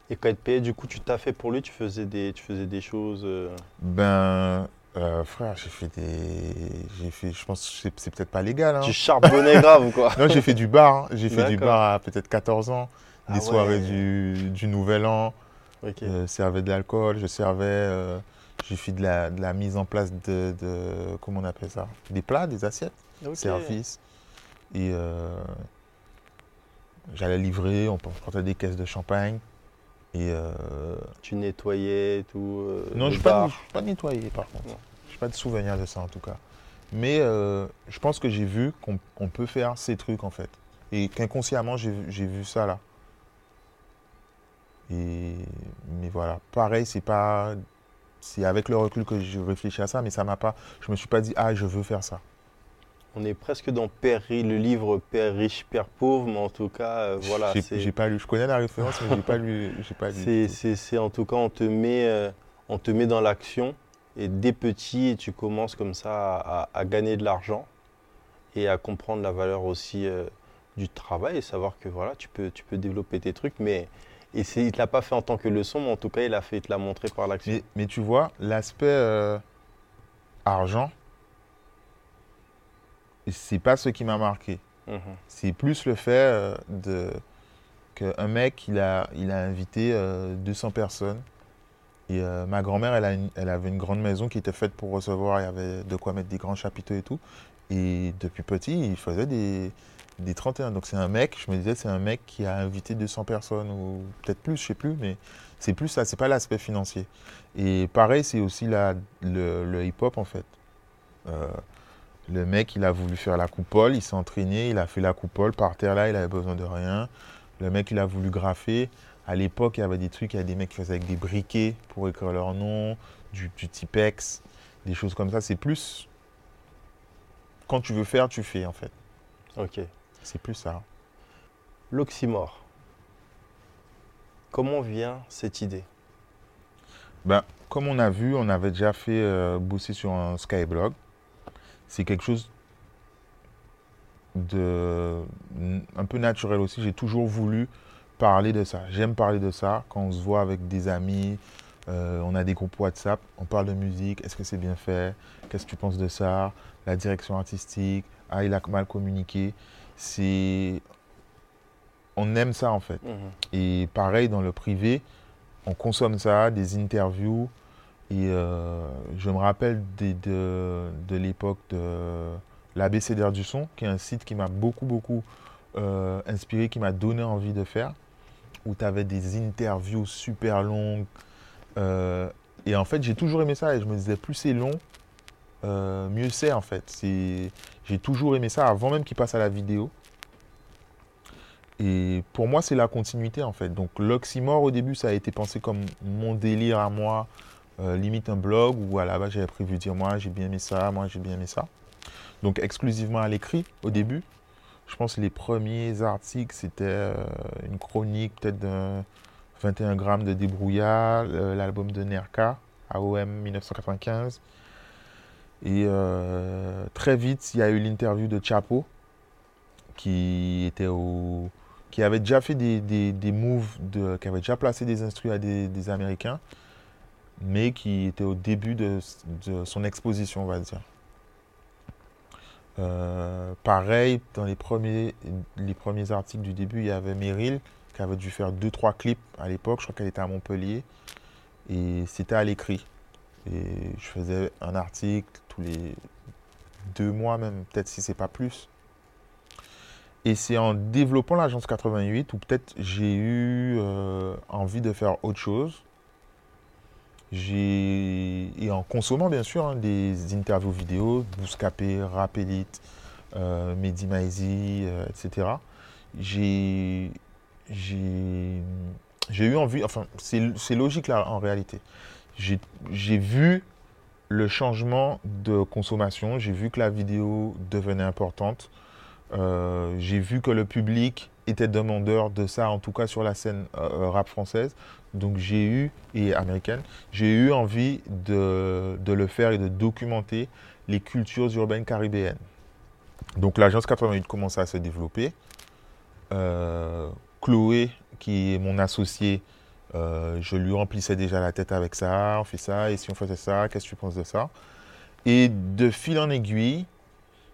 Et quand il te payait, du coup, tu t'as fait pour lui, tu faisais des, tu faisais des choses. euh, Ben, euh, frère, j'ai fait des. J'ai fait. Je pense que c'est peut-être pas légal. Hein. Tu charbonnais grave, quoi? [LAUGHS] Non, j'ai fait du bar. hein. J'ai fait du bar à peut-être 14 ans. Ah Des soirées du, du Nouvel An. Ok. Euh, servais de l'alcool, je servais. euh, j'ai fait de la, de la mise en place de, de- Comment on appelle ça? Des plats, des assiettes, Ok. service. Et j'allais livrer, on portait des caisses de champagne. Et euh, Tu nettoyais et tout. euh, non, je n'ai pas, pas nettoyé par contre. Je n'ai pas de souvenir de ça en tout cas. Mais euh, je pense que j'ai vu qu'on on peut faire ces trucs en fait. Et qu'inconsciemment, j'ai vu- j'ai vu ça là. Et, mais voilà, pareil, c'est pas. C'est avec le recul que je réfléchis à ça, mais ça m'a pas. Je me suis pas dit, ah, je veux faire ça. On est presque dans Père le livre Père riche, Père pauvre, mais en tout cas, euh, voilà. J'ai pas lu. Je connais la référence, mais j'ai pas lu. [LAUGHS] Pas lu. C'est, en tout cas, on te met, euh, on te met dans l'action et dès petit, tu commences comme ça à, à gagner de l'argent et à comprendre la valeur aussi euh, du travail et savoir que voilà, tu peux, tu peux développer tes trucs. Mais et il ne l'a pas fait en tant que leçon, mais en tout cas, il a fait, il te l'a montré par l'action. Mais, mais tu vois, l'aspect argent, c'est pas ce qui m'a marqué. Mhm. C'est plus le fait euh, de qu'un mec, il a, il a invité euh, 200 personnes. Et euh, ma grand-mère, elle, elle avait une grande maison qui était faite pour recevoir. Il y avait de quoi mettre des grands chapiteaux et tout. Et depuis petit, il faisait des, des 31. Donc c'est un mec, je me disais, c'est un mec qui a invité 200 personnes ou peut-être plus, je sais plus. Mais c'est plus ça, c'est pas l'aspect financier. Et pareil, c'est aussi la, le, le hip-hop en fait. Euh, le mec, il a voulu faire la coupole, il s'est entraîné, il a fait la coupole par terre là, il avait besoin de rien. Le mec, il a voulu graffer. À l'époque, il y avait des trucs, il y a des mecs qui faisaient avec des briquets pour écrire leur nom, du, du Tipex, des choses comme ça. C'est plus. Quand tu veux faire, tu fais en fait. Ok. C'est plus ça. L'oxymore. Comment vient cette idée? Ben, comme on a vu, on avait déjà fait euh, bosser sur un Skyblog. C'est quelque chose de un peu naturel aussi. J'ai toujours voulu parler de ça. J'aime parler de ça quand on se voit avec des amis. euh, on a des groupes WhatsApp, on parle de musique, est-ce que c'est bien fait? Qu'est-ce que tu penses de ça? La direction artistique, ah il a mal communiqué. C'est on aime ça en fait. Mhm. Et pareil, dans le privé, on consomme ça, des interviews. Et euh, je me rappelle de, de l'époque de l'ABCDR du son, qui est un site qui m'a beaucoup, beaucoup euh, inspiré, qui m'a donné envie de faire, où tu avais des interviews super longues. Euh, et en fait, j'ai toujours aimé ça. Et je me disais, plus c'est long, mieux c'est en fait. J'ai toujours aimé ça, avant même qu'il passe à la vidéo. Et pour moi, c'est la continuité en fait. Donc l'oxymore au début, ça a été pensé comme mon délire à moi, limite un blog où à la base j'avais prévu dire moi j'ai bien aimé ça, moi j'ai bien aimé ça. Donc exclusivement à l'écrit au début. Je pense que les premiers articles c'était euh, une chronique peut-être de 21 grammes de débrouillard, euh, l'album de Nerka, AOM 1995. Et euh, très vite, il y a eu l'interview de Chapo qui était au qui avait déjà fait des, des, des moves, de, qui avait déjà placé des instruments à des Américains, mais qui était au début de, son exposition, on va dire. Euh, pareil, dans les premiers, les premiers articles du début, il y avait Meryl qui avait dû faire deux, trois clips à l'époque. Je crois qu'elle était à Montpellier. Et c'était à l'écrit. Et je faisais un article tous les deux mois même, peut-être si c'est pas plus. Et c'est en développant l'agence 88 où peut-être j'ai eu euh, envie de faire autre chose. Et en consommant bien sûr hein, des interviews vidéo, Bouscapé, Rap Elite, euh, Mehdi Maizi, euh, etc. J'ai j'ai eu envie, enfin c'est logique là en réalité. J'ai j'ai vu le changement de consommation, j'ai vu que la vidéo devenait importante. Euh, j'ai vu que le public était demandeur de ça, en tout cas sur la scène euh, rap française. Donc j'ai eu, et américaine, j'ai eu envie de, le faire et de documenter les cultures urbaines caribéennes. Donc l'agence 88 commence à se développer. Euh, Chloé, qui est mon associé, euh, je lui remplissais déjà la tête avec ça, on fait ça, et si on faisait ça, qu'est-ce que tu penses de ça? Et de fil en aiguille,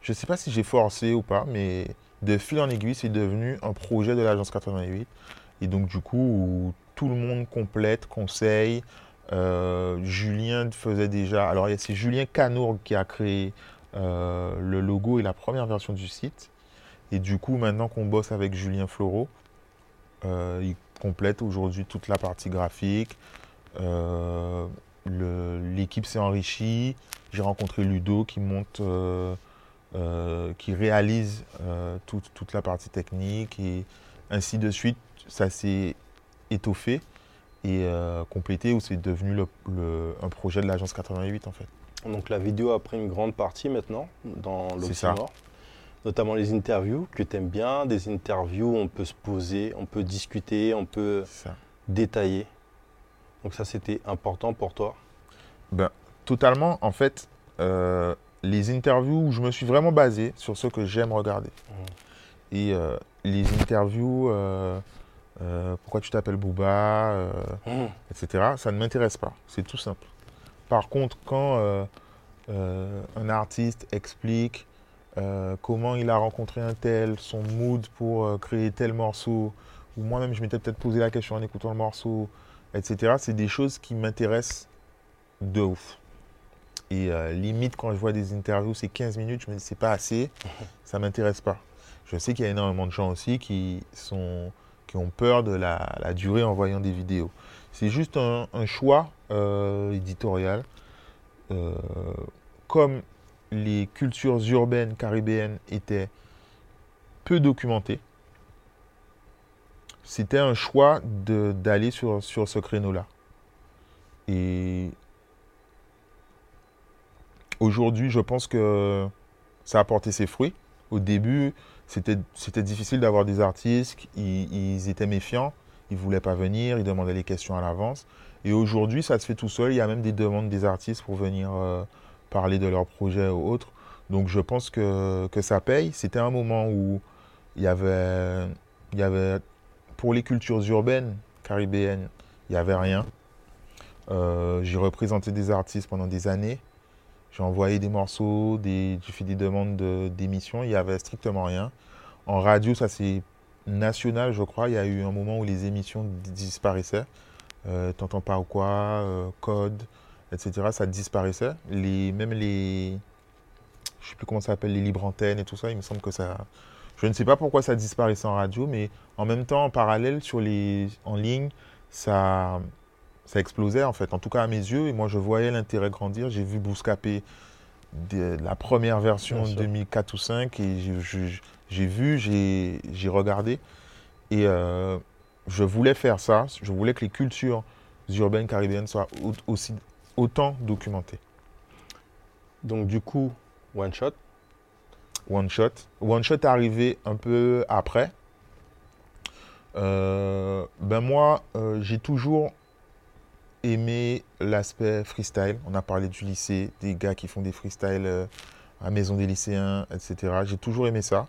je ne sais pas si j'ai forcé ou pas, mais de fil en aiguille, c'est devenu un projet de l'agence 88. Et donc du coup, le monde complète, conseille. Euh, Julien faisait déjà. Alors c'est Julien Canourg qui a créé euh, le logo et la première version du site. Et du coup, maintenant qu'on bosse avec Julien Floro, euh, il complète aujourd'hui toute la partie graphique. Euh, L'équipe s'est enrichie. J'ai rencontré Ludo qui monte, qui réalise toute, toute la partie technique et ainsi de suite. Ça s'est étoffé et euh, complété où c'est devenu le- le- un projet de l'agence 88 en fait? Donc la vidéo a pris une grande partie maintenant dans l'Oxymore. Notamment les interviews que tu aimes bien, des interviews où on peut se poser, on peut discuter, on peut détailler. Donc ça c'était important pour toi? Ben, totalement, en fait, euh, les interviews où je me suis vraiment basé sur ce que j'aime regarder. Et euh, les interviews, euh, pourquoi tu t'appelles Booba, euh, Mmh. etc., ça ne m'intéresse pas. C'est tout simple. Par contre, quand euh, un artiste explique comment il a rencontré un tel, son mood pour créer tel morceau, ou moi-même je m'étais peut-être posé la question en écoutant le morceau, etc., c'est des choses qui m'intéressent de ouf. Et euh, limite, quand je vois des interviews, c'est 15 minutes, je me dis c'est pas assez, [LAUGHS] ça m'intéresse pas. Je sais qu'il y a énormément de gens aussi qui, sont, ont peur de la, durée en voyant des vidéos. C'est juste un, choix euh, éditorial. Euh, comme les cultures urbaines caribéennes étaient peu documentées, c'était un choix d'aller sur, sur ce créneau-là. Et aujourd'hui, je pense que ça a porté ses fruits. Au début, c'était difficile d'avoir des artistes, ils, ils étaient méfiants, ils ne voulaient pas venir, ils demandaient les questions à l'avance. Et aujourd'hui, ça se fait tout seul. Il y a même des demandes des artistes pour venir euh, parler de leurs projets ou autres. Donc je pense que, que ça paye. C'était un moment où il y avait, il y avait, pour les cultures urbaines caribéennes, il n'y avait rien. Euh, j'ai représenté des artistes pendant des années. J'ai envoyé des morceaux, des, j'ai fait des demandes de- d'émissions, il n'y avait strictement rien. En radio, ça c'est national, je crois. Il y a eu un moment où les émissions di- disparaissaient. Euh, T'entends pas ou quoi, euh, Code, etc. Ça disparaissait. Les, même les. Je sais plus comment ça s'appelle, les libres antennes et tout ça, il me semble que ça. Je ne sais pas pourquoi ça disparaissait en radio, mais en même temps, en parallèle, sur les, en ligne, ça, ça explosait en fait, en tout cas à mes yeux. Et moi, je voyais l'intérêt grandir. J'ai vu Bouscapé de la première version sûr. 2004 ou 2005 et j'ai- vu, j'ai regardé. Et euh, je voulais faire ça. Je voulais que les cultures urbaines caribéennes soient au- aussi autant documentées. Donc du coup, one shot. One Shot. One Shot est arrivé un peu après. Euh, ben moi, euh, j'ai toujours l'aspect freestyle. On a parlé du lycée, des gars qui font des freestyles euh, à la maison des lycéens, etc. J'ai toujours aimé ça.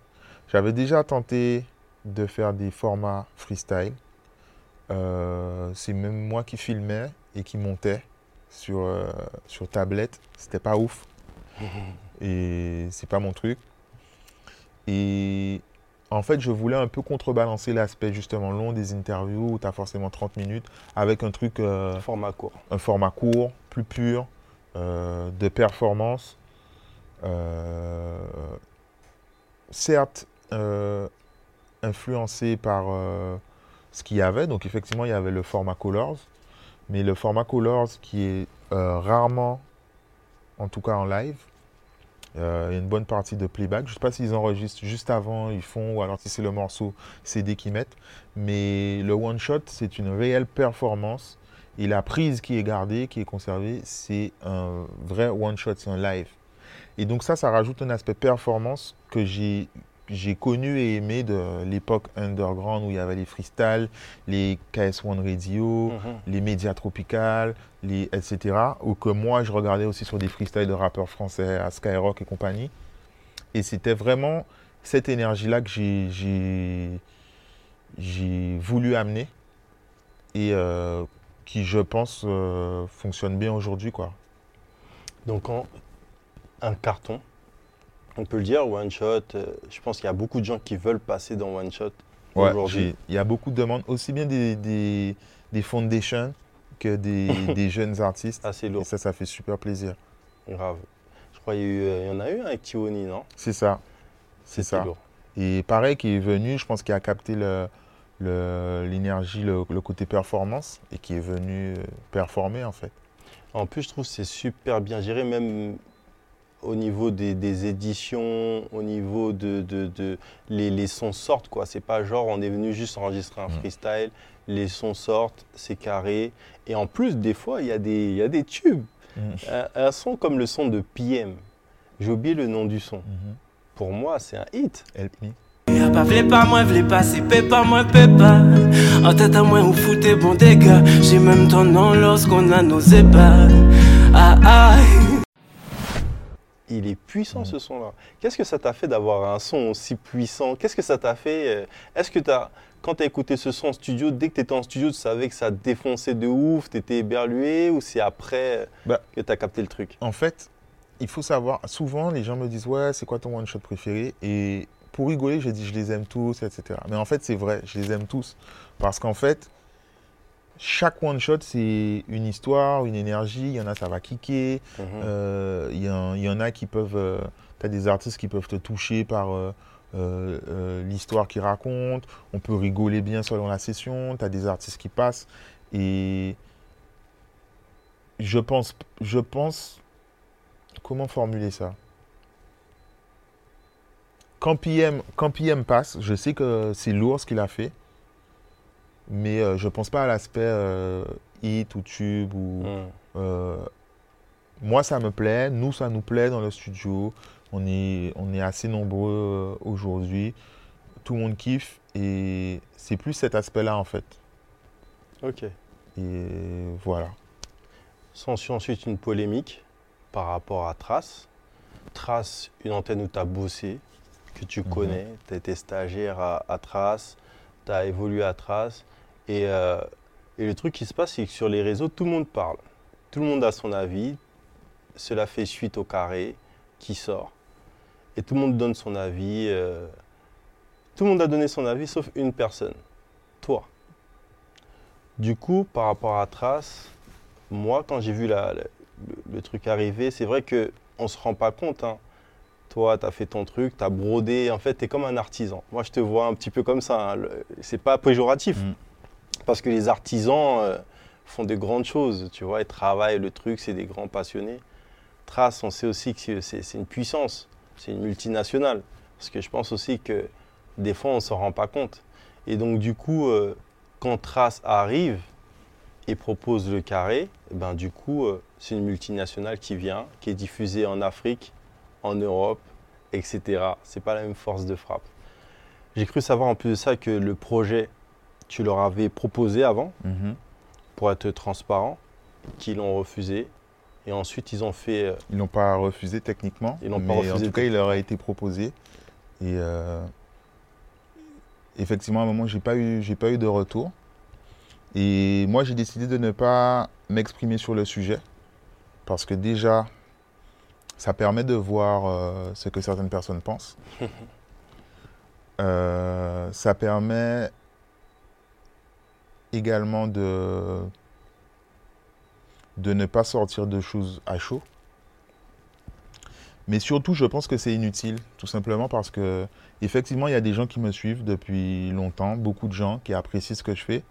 J'avais déjà tenté de faire des formats freestyle. Euh, c'est même moi qui filmais et qui montais sur, euh, sur tablette. C'était pas ouf. [LAUGHS] Et c'est pas mon truc. Et en fait, je voulais un peu contrebalancer l'aspect justement long des interviews où tu as forcément 30 minutes avec un truc, euh, Format court. un format court, plus pur, euh, de performance. euh, certes, euh, influencé par ce qu'il y avait. Donc effectivement, il y avait le format Colors. Mais le format Colors qui est rarement, en tout cas en live, euh, une bonne partie de playback. Je ne sais pas s'ils enregistrent juste avant, ils font, ou alors si c'est le morceau CD qu'ils mettent. Mais le one shot, c'est une réelle performance. Et la prise qui est gardée, qui est conservée, c'est un vrai one shot, c'est un live. Et donc ça, ça rajoute un aspect performance que j'ai j'ai connu et aimé de l'époque underground où il y avait les freestyles, les KS1 Radio, Mhm. les médias tropicales, les, etc. Ou que moi, je regardais aussi sur des freestyles de rappeurs français à Skyrock et compagnie. Et c'était vraiment cette énergie-là que j'ai- voulu amener et euh, qui, je pense, euh, fonctionne bien aujourd'hui. quoi. Donc en un carton, on peut le dire, one shot. euh, je pense qu'il y a beaucoup de gens qui veulent passer dans one shot Ouais, aujourd'hui. il y a beaucoup de demandes, aussi bien des, des, des foundations que des, [LAUGHS] des jeunes artistes. Assez Et lourd, ça, ça fait super plaisir. grave. Je crois qu'il y, euh, y en a eu un avec Tiwoni, non? C'est ça. C'est ça. lourd. Et pareil, qui est venu, je pense qu'il a capté le- l'énergie, le, le côté performance et qui est venu euh, performer en fait. En plus, je trouve que c'est super bien géré, même au niveau des, des éditions, au niveau de, de, de- les, les sons sortent quoi. C'est pas genre on est venu juste enregistrer un Mm. freestyle, les sons sortent, c'est carré. Et en plus, des fois, il y, a des- il y a des tubes. Mm. Un, un son comme le son de PM, j'ai oublié le nom du son. Mhm. Pour moi, c'est un hit. Help me. Y'a pas vle pas moi, vle pas c'est pépa moi pépa En tête à moi ou foutez bon dégâts J'ai même ton nom lorsqu'on a nos ébats Ah ah Il est puissant Mm. ce son-là. Qu'est-ce que ça t'a fait d'avoir un son aussi puissant? Qu'est-ce que ça t'a fait euh, Est-ce que t'as, quand tu as écouté ce son en studio, dès que tu étais en studio, tu savais que ça défonçait de ouf, tu étais éberlué ou c'est après euh, Bah. que tu as capté le truc? En fait, il faut savoir, souvent les gens me disent ouais, c'est quoi ton one shot préféré? Et pour rigoler, je dis je les aime tous, etc. Mais en fait, c'est vrai, je les aime tous parce qu'en fait, chaque one shot c'est une histoire, une énergie. Il y en a ça va kicker, Mhm. Euh, Il y, en- il y en a qui peuvent. tu as des artistes qui peuvent te toucher par euh, euh, euh, l'histoire qu'ils racontent. On peut rigoler bien selon la session. Tu as des artistes qui passent. Et je pense. Je pense. Comment formuler ça? Quand PM, quand PM passe, je sais que c'est lourd ce qu'il a fait. Mais euh, je pense pas à l'aspect euh, hit ou tube ou. Mhm. Euh, moi, ça me plaît. Nous, ça nous plaît dans le studio. On est, on est assez nombreux euh, aujourd'hui. Tout le monde kiffe. Et c'est plus cet aspect-là, en fait. Ok. Et voilà. S'ensuit ensuite une polémique par rapport à Trace. Trace, une antenne où tu as bossé, que tu Mhm. connais, tu as été stagiaire à, à Trace, tu as évolué à Trace. Et, euh, et le truc qui se passe, c'est que sur les réseaux, tout le monde parle. Tout le monde a son avis. Cela fait suite au carré qui sort. Et tout le monde donne son avis. euh, tout le monde a donné son avis sauf une personne, toi. Du coup, par rapport à Trace, moi, quand j'ai vu le, truc arriver, c'est vrai que on se rend pas compte. hein. Toi, tu as fait ton truc, tu as brodé. En fait, tu es comme un artisan. Moi, je te vois un petit peu comme ça. hein. C'est pas péjoratif. Mm. Parce que les artisans euh, font de grandes choses. Tu vois, ils travaillent le truc, c'est des grands passionnés. Trace, on sait aussi que c'est une puissance. C'est une multinationale. Parce que je pense aussi que des fois, on ne s'en rend pas compte. Et donc, du coup, euh, quand Trace arrive, et propose le carré, eh ben, du coup, euh, c'est une multinationale qui vient, qui est diffusée en Afrique, en Europe, etc. C'est pas la même force de frappe. J'ai cru savoir en plus de ça que le projet, tu leur avais proposé avant, pour être transparent, qu'ils l'ont refusé. Et ensuite, ils ont fait. euh, Ils l'ont pas refusé techniquement. Ils l'ont mais pas En refusé tout cas, il leur a été proposé. Et euh, effectivement, à un moment, j'ai pas eu, j'ai pas eu de retour. Et moi, j'ai décidé de ne pas m'exprimer sur le sujet. Parce que déjà, ça permet de voir euh, ce que certaines personnes pensent. [LAUGHS] Euh, ça permet également de, de ne pas sortir de choses à chaud. Mais surtout, je pense que c'est inutile, tout simplement parce que, effectivement, il y a des gens qui me suivent depuis longtemps, beaucoup de gens qui apprécient ce que je fais.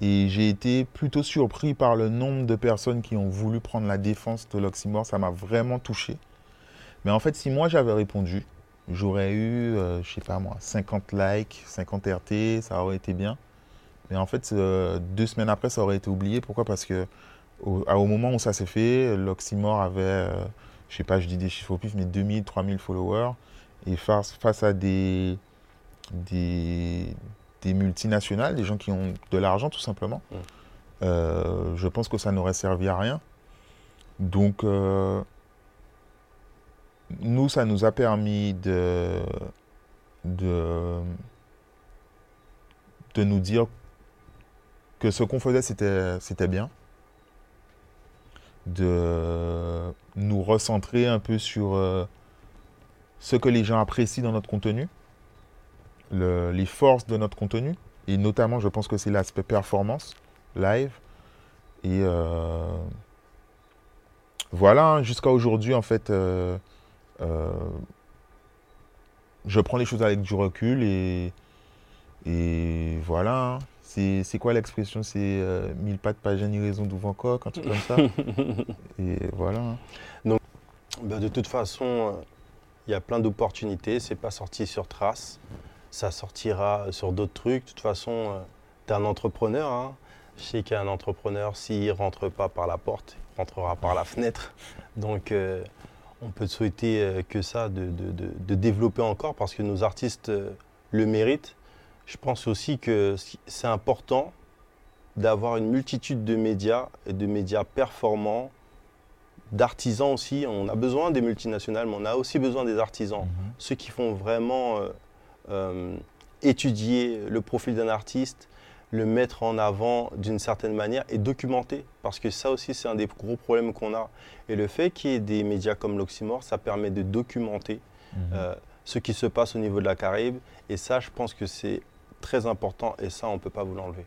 Et j'ai été plutôt surpris par le nombre de personnes qui ont voulu prendre la défense de l'oxymore. Ça m'a vraiment touché. Mais en fait, si moi j'avais répondu, j'aurais eu, euh, je sais pas moi, 50 likes, 50 RT, ça aurait été bien. Mais en fait, euh, deux semaines après, ça aurait été oublié. Pourquoi? Parce que au, au, moment où ça s'est fait, l'oxymore avait, euh, je sais pas, je dis des chiffres au pif, mais 2000, 3000 followers. Et face, face à des, des, des, multinationales, des gens qui ont de l'argent tout simplement, euh, je pense que ça n'aurait servi à rien. Donc, euh, nous, ça nous a permis de, de, de nous dire que ce qu'on faisait, c'était bien. De nous recentrer un peu sur euh, ce que les gens apprécient dans notre contenu, le- les forces de notre contenu, et notamment, je pense que c'est l'aspect performance, live. Et euh, voilà, hein, jusqu'à aujourd'hui, en fait, euh, je prends les choses avec du recul et, et voilà. hein. C'est quoi l'expression? C'est euh, mille pattes, pas ni raison d'ouvre encore, un truc comme ça. [LAUGHS] et voilà. hein. Bah, de toute façon, euh, il y a plein d'opportunités. C'est pas sorti sur Trace. Ça sortira sur d'autres trucs. De toute façon, tu es un entrepreneur. hein. Je sais qu'un entrepreneur, s'il ne rentre pas par la porte, il rentrera par la fenêtre. Donc, euh, on peut te souhaiter euh, que ça, de, de- de- de développer encore, parce que nos artistes euh, le méritent. Je pense aussi que c'est important d'avoir une multitude de médias et de médias performants d'artisans aussi. On a besoin des multinationales, mais on a aussi besoin des artisans. Ceux qui font vraiment euh, euh, étudier le profil d'un artiste, le mettre en avant d'une certaine manière et documenter. Parce que ça aussi, c'est un des gros problèmes qu'on a. Et le fait qu'il y ait des médias comme l'Oxymore, ça permet de documenter euh, ce qui se passe au niveau de la Caraïbe. Et ça, je pense que c'est très important et ça, on ne peut pas vous l'enlever.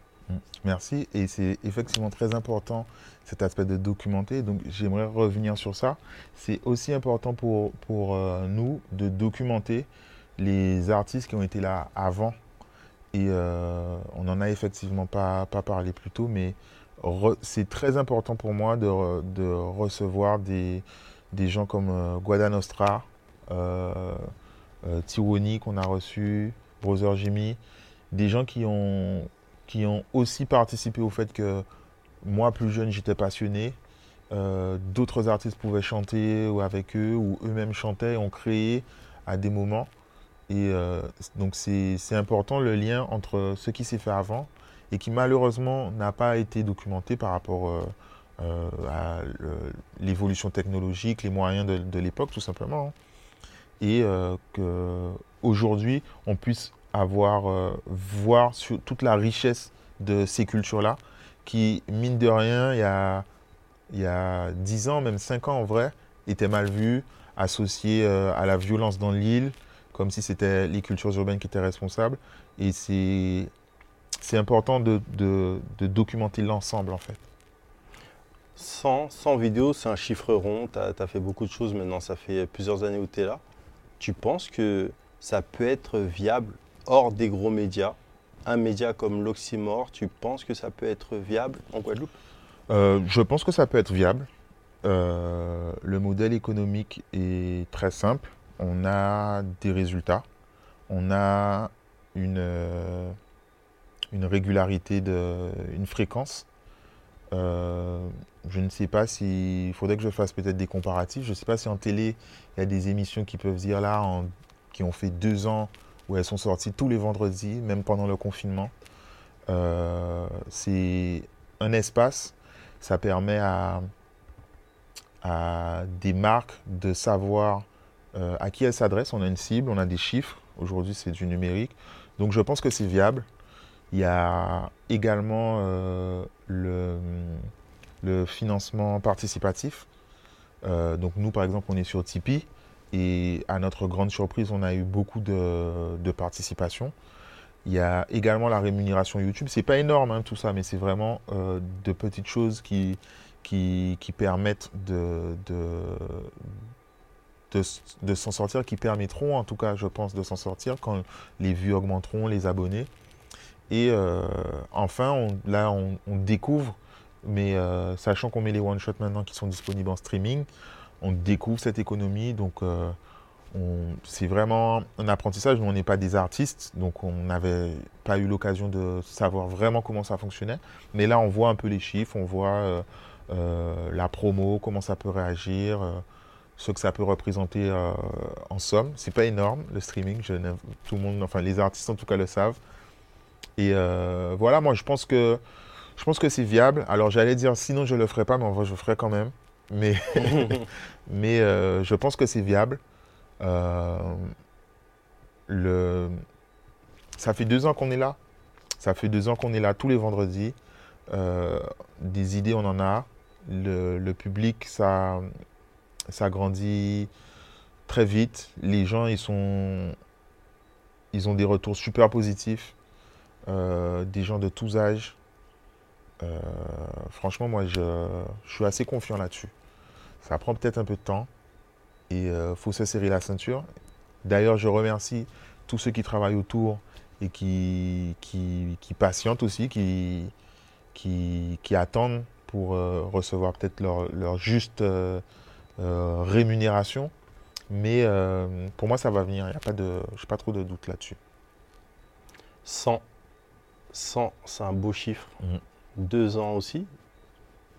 Merci. Et c'est effectivement très important cet aspect de documenter. Donc j'aimerais revenir sur ça. C'est aussi important pour, pour euh, nous de documenter les artistes qui ont été là avant. Et euh, on n'en a effectivement pas, pas parlé plus tôt, mais c'est très important pour moi de, de recevoir des, des gens comme euh, Guada Nostra, euh, qu'on a reçu, Brother Jimmy, des gens qui ont, qui ont aussi participé au fait que moi, plus jeune, j'étais passionné. Euh, D'autres artistes pouvaient chanter avec eux, ou eux-mêmes chantaient, ont créé à des moments. Et euh, donc, c'est important le lien entre ce qui s'est fait avant et qui malheureusement n'a pas été documenté par rapport euh, à l'évolution technologique, les moyens de, l'époque, tout simplement. hein. Et qu'aujourd'hui, on puisse avoir, euh, voir sur toute la richesse de ces cultures-là, qui, mine de rien, il y a, y a 10 ans, même 5 ans en vrai, étaient mal vues, associées euh, à la violence dans l'île, comme si c'était les cultures urbaines qui étaient responsables. Et c'est important de, de- de documenter l'ensemble, en fait. 100, 100 vidéos, c'est un chiffre rond. Tu as, fait beaucoup de choses maintenant, ça fait plusieurs années où tu es là. Tu penses que ça peut être viable hors des gros médias Un média comme l'Oxymore, tu penses que ça peut être viable en Guadeloupe? Euh, je pense que ça peut être viable. Euh, le modèle économique est très simple. On a des résultats. On a une, euh, une régularité, de, une fréquence. Je ne sais pas si. Il faudrait que je fasse peut-être des comparatifs. Je ne sais pas si en télé, il y a des émissions qui peuvent dire là, qui ont fait deux ans, où elles sont sorties tous les vendredis, même pendant le confinement. Euh, c'est un espace ça permet à, des marques de savoir euh, à qui elles s'adressent. On a une cible, on a des chiffres. Aujourd'hui, c'est du numérique. Donc, je pense que c'est viable. Il y a également euh, le, financement participatif. Donc, nous, par exemple, on est sur Tipeee. Et à notre grande surprise, on a eu beaucoup de, de participation. Il y a également la rémunération YouTube. C'est pas énorme hein, tout ça, mais c'est vraiment euh, de petites choses qui, qui, qui permettent de, de, de, s'en sortir, qui permettront en tout cas, je pense, de s'en sortir quand les vues augmenteront, les abonnés. Et euh, enfin, là, on, on découvre, mais euh, sachant qu'on met les one-shots maintenant qui sont disponibles en streaming, on découvre cette économie. Donc, euh, c'est vraiment un apprentissage. Nous, on n'est pas des artistes, donc on n'avait pas eu l'occasion de savoir vraiment comment ça fonctionnait. Mais là, on voit un peu les chiffres, on voit euh, euh, la promo, comment ça peut réagir, ce que ça peut représenter en somme. C'est pas énorme, le streaming. Tout le monde, enfin les artistes en tout cas le savent. Et voilà, moi je pense que c'est viable. Alors j'allais dire sinon je le ferai pas, mais en vrai je le ferai quand même. Mais [LAUGHS] [LAUGHS] mais euh, je pense que c'est viable. Euh, le... Ça fait deux ans qu'on est là. Ça fait deux ans qu'on est là tous les vendredis. Euh, des idées, on en a. Le, le public, ça, ça grandit très vite. Les gens, ils sont, ils ont des retours super positifs. Des gens de tous âges. Franchement, moi, je, je suis assez confiant là-dessus. Ça prend peut-être un peu de temps et il faut se serrer la ceinture. D'ailleurs, je remercie tous ceux qui travaillent autour et qui, qui, qui patientent aussi, qui, qui, qui attendent pour euh, recevoir peut-être leur, leur juste euh, euh, rémunération. Mais euh, pour moi, ça va venir. Il y a pas de, je n'ai pas trop de doute là-dessus. 100. 100, c'est un beau chiffre. Mhm. Deux ans aussi.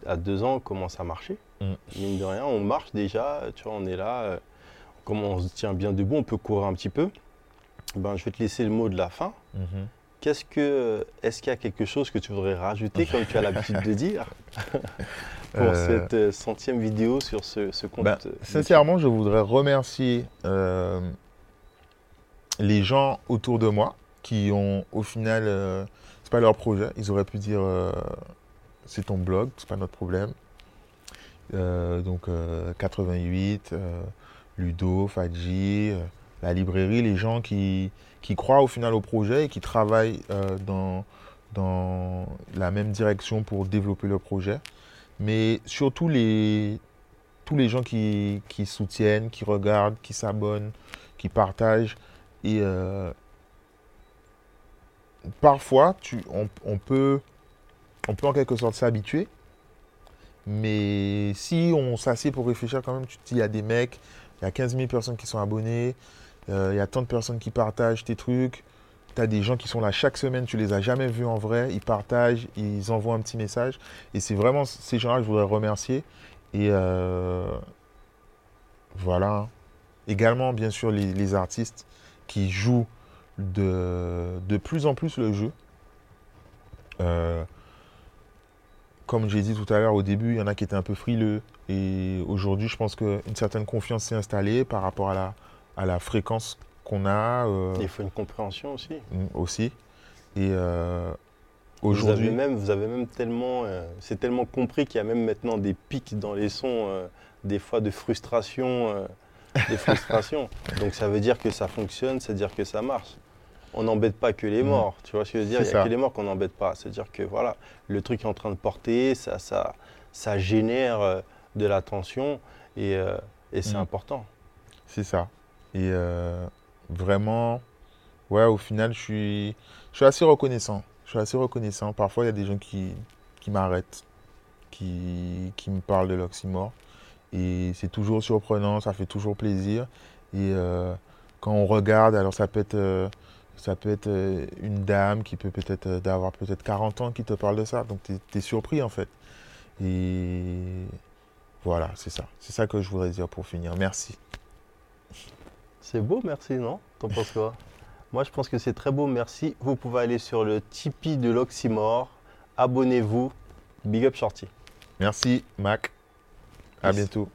À deux ans, on commence à marcher. Mhm. Mine de rien, on marche déjà. Tu vois, on est là. euh, Comme on se tient bien debout, on peut courir un petit peu. Ben, je vais te laisser le mot de la fin. Mhm. Qu'est-ce que, est-ce qu'il y a quelque chose que tu voudrais rajouter, comme tu as l'habitude de dire, [LAUGHS] [LAUGHS] pour Euh, cette euh, centième vidéo sur ce, ce compte Ben, sincèrement, je voudrais remercier euh, les gens autour de moi qui ont, au final, euh, c'est pas leur projet. Ils auraient pu dire c'est ton blog, c'est pas notre problème. Euh, donc euh, 88, euh, Ludo, Fadji, euh, la librairie, les gens qui, croient au final au projet et qui travaillent euh, dans, la même direction pour développer le projet. Mais surtout tous les gens qui, soutiennent, qui regardent, qui s'abonnent, qui partagent. Et euh, parfois, on peut en quelque sorte s'habituer. Mais si on s'assied pour réfléchir quand même, tu te dis, il y a des mecs, il y a 15 000 personnes qui sont abonnées, euh, il y a tant de personnes qui partagent tes trucs. Tu as des gens qui sont là chaque semaine, tu les as jamais vus en vrai, ils partagent, ils envoient un petit message. Et c'est vraiment ces gens-là que je voudrais remercier. Et euh, voilà. Également, bien sûr, les, artistes qui jouent de, de plus en plus le jeu. Euh, comme j'ai dit tout à l'heure au début, il y en a qui étaient un peu frileux. Et aujourd'hui, je pense qu'une certaine confiance s'est installée par rapport à la, à la fréquence qu'on a euh, Il faut une compréhension aussi. aussi. Et euh, Vous avez aujourd'hui, même, vous avez même tellement, euh, c'est tellement compris qu'il y a même maintenant des pics dans les sons, euh, des fois de frustration, des frustrations. [LAUGHS] Donc ça veut dire que ça fonctionne, c'est dire que ça marche. On n'embête pas que les Mhm. morts, tu vois ce que je veux dire? Il n'y a ça. que les morts qu'on n'embête pas. C'est-à-dire que voilà, le truc est en train de porter, ça, ça, ça génère euh, de l'attention et, euh, et c'est Mhm. important. c'est ça. Et euh, vraiment, ouais, au final, je suis, je suis assez reconnaissant. Je suis assez reconnaissant. Parfois, il y a des gens qui, qui m'arrêtent, qui, qui me parlent de l'oxymore. Et c'est toujours surprenant, ça fait toujours plaisir. Et quand on regarde, alors ça peut être, ça peut être euh, une dame qui peut peut-être euh, d'avoir peut-être 40 ans qui te parle de ça. Donc tu es, surpris en fait. Et voilà, c'est ça. C'est ça que je voudrais dire pour finir. Merci. C'est beau, merci, non? T'en penses quoi? Moi, je pense que c'est très beau, merci. Vous pouvez aller sur le Tipeee de l'Oxymore. Abonnez-vous. Big up Shorty. Merci, Mac. À bientôt.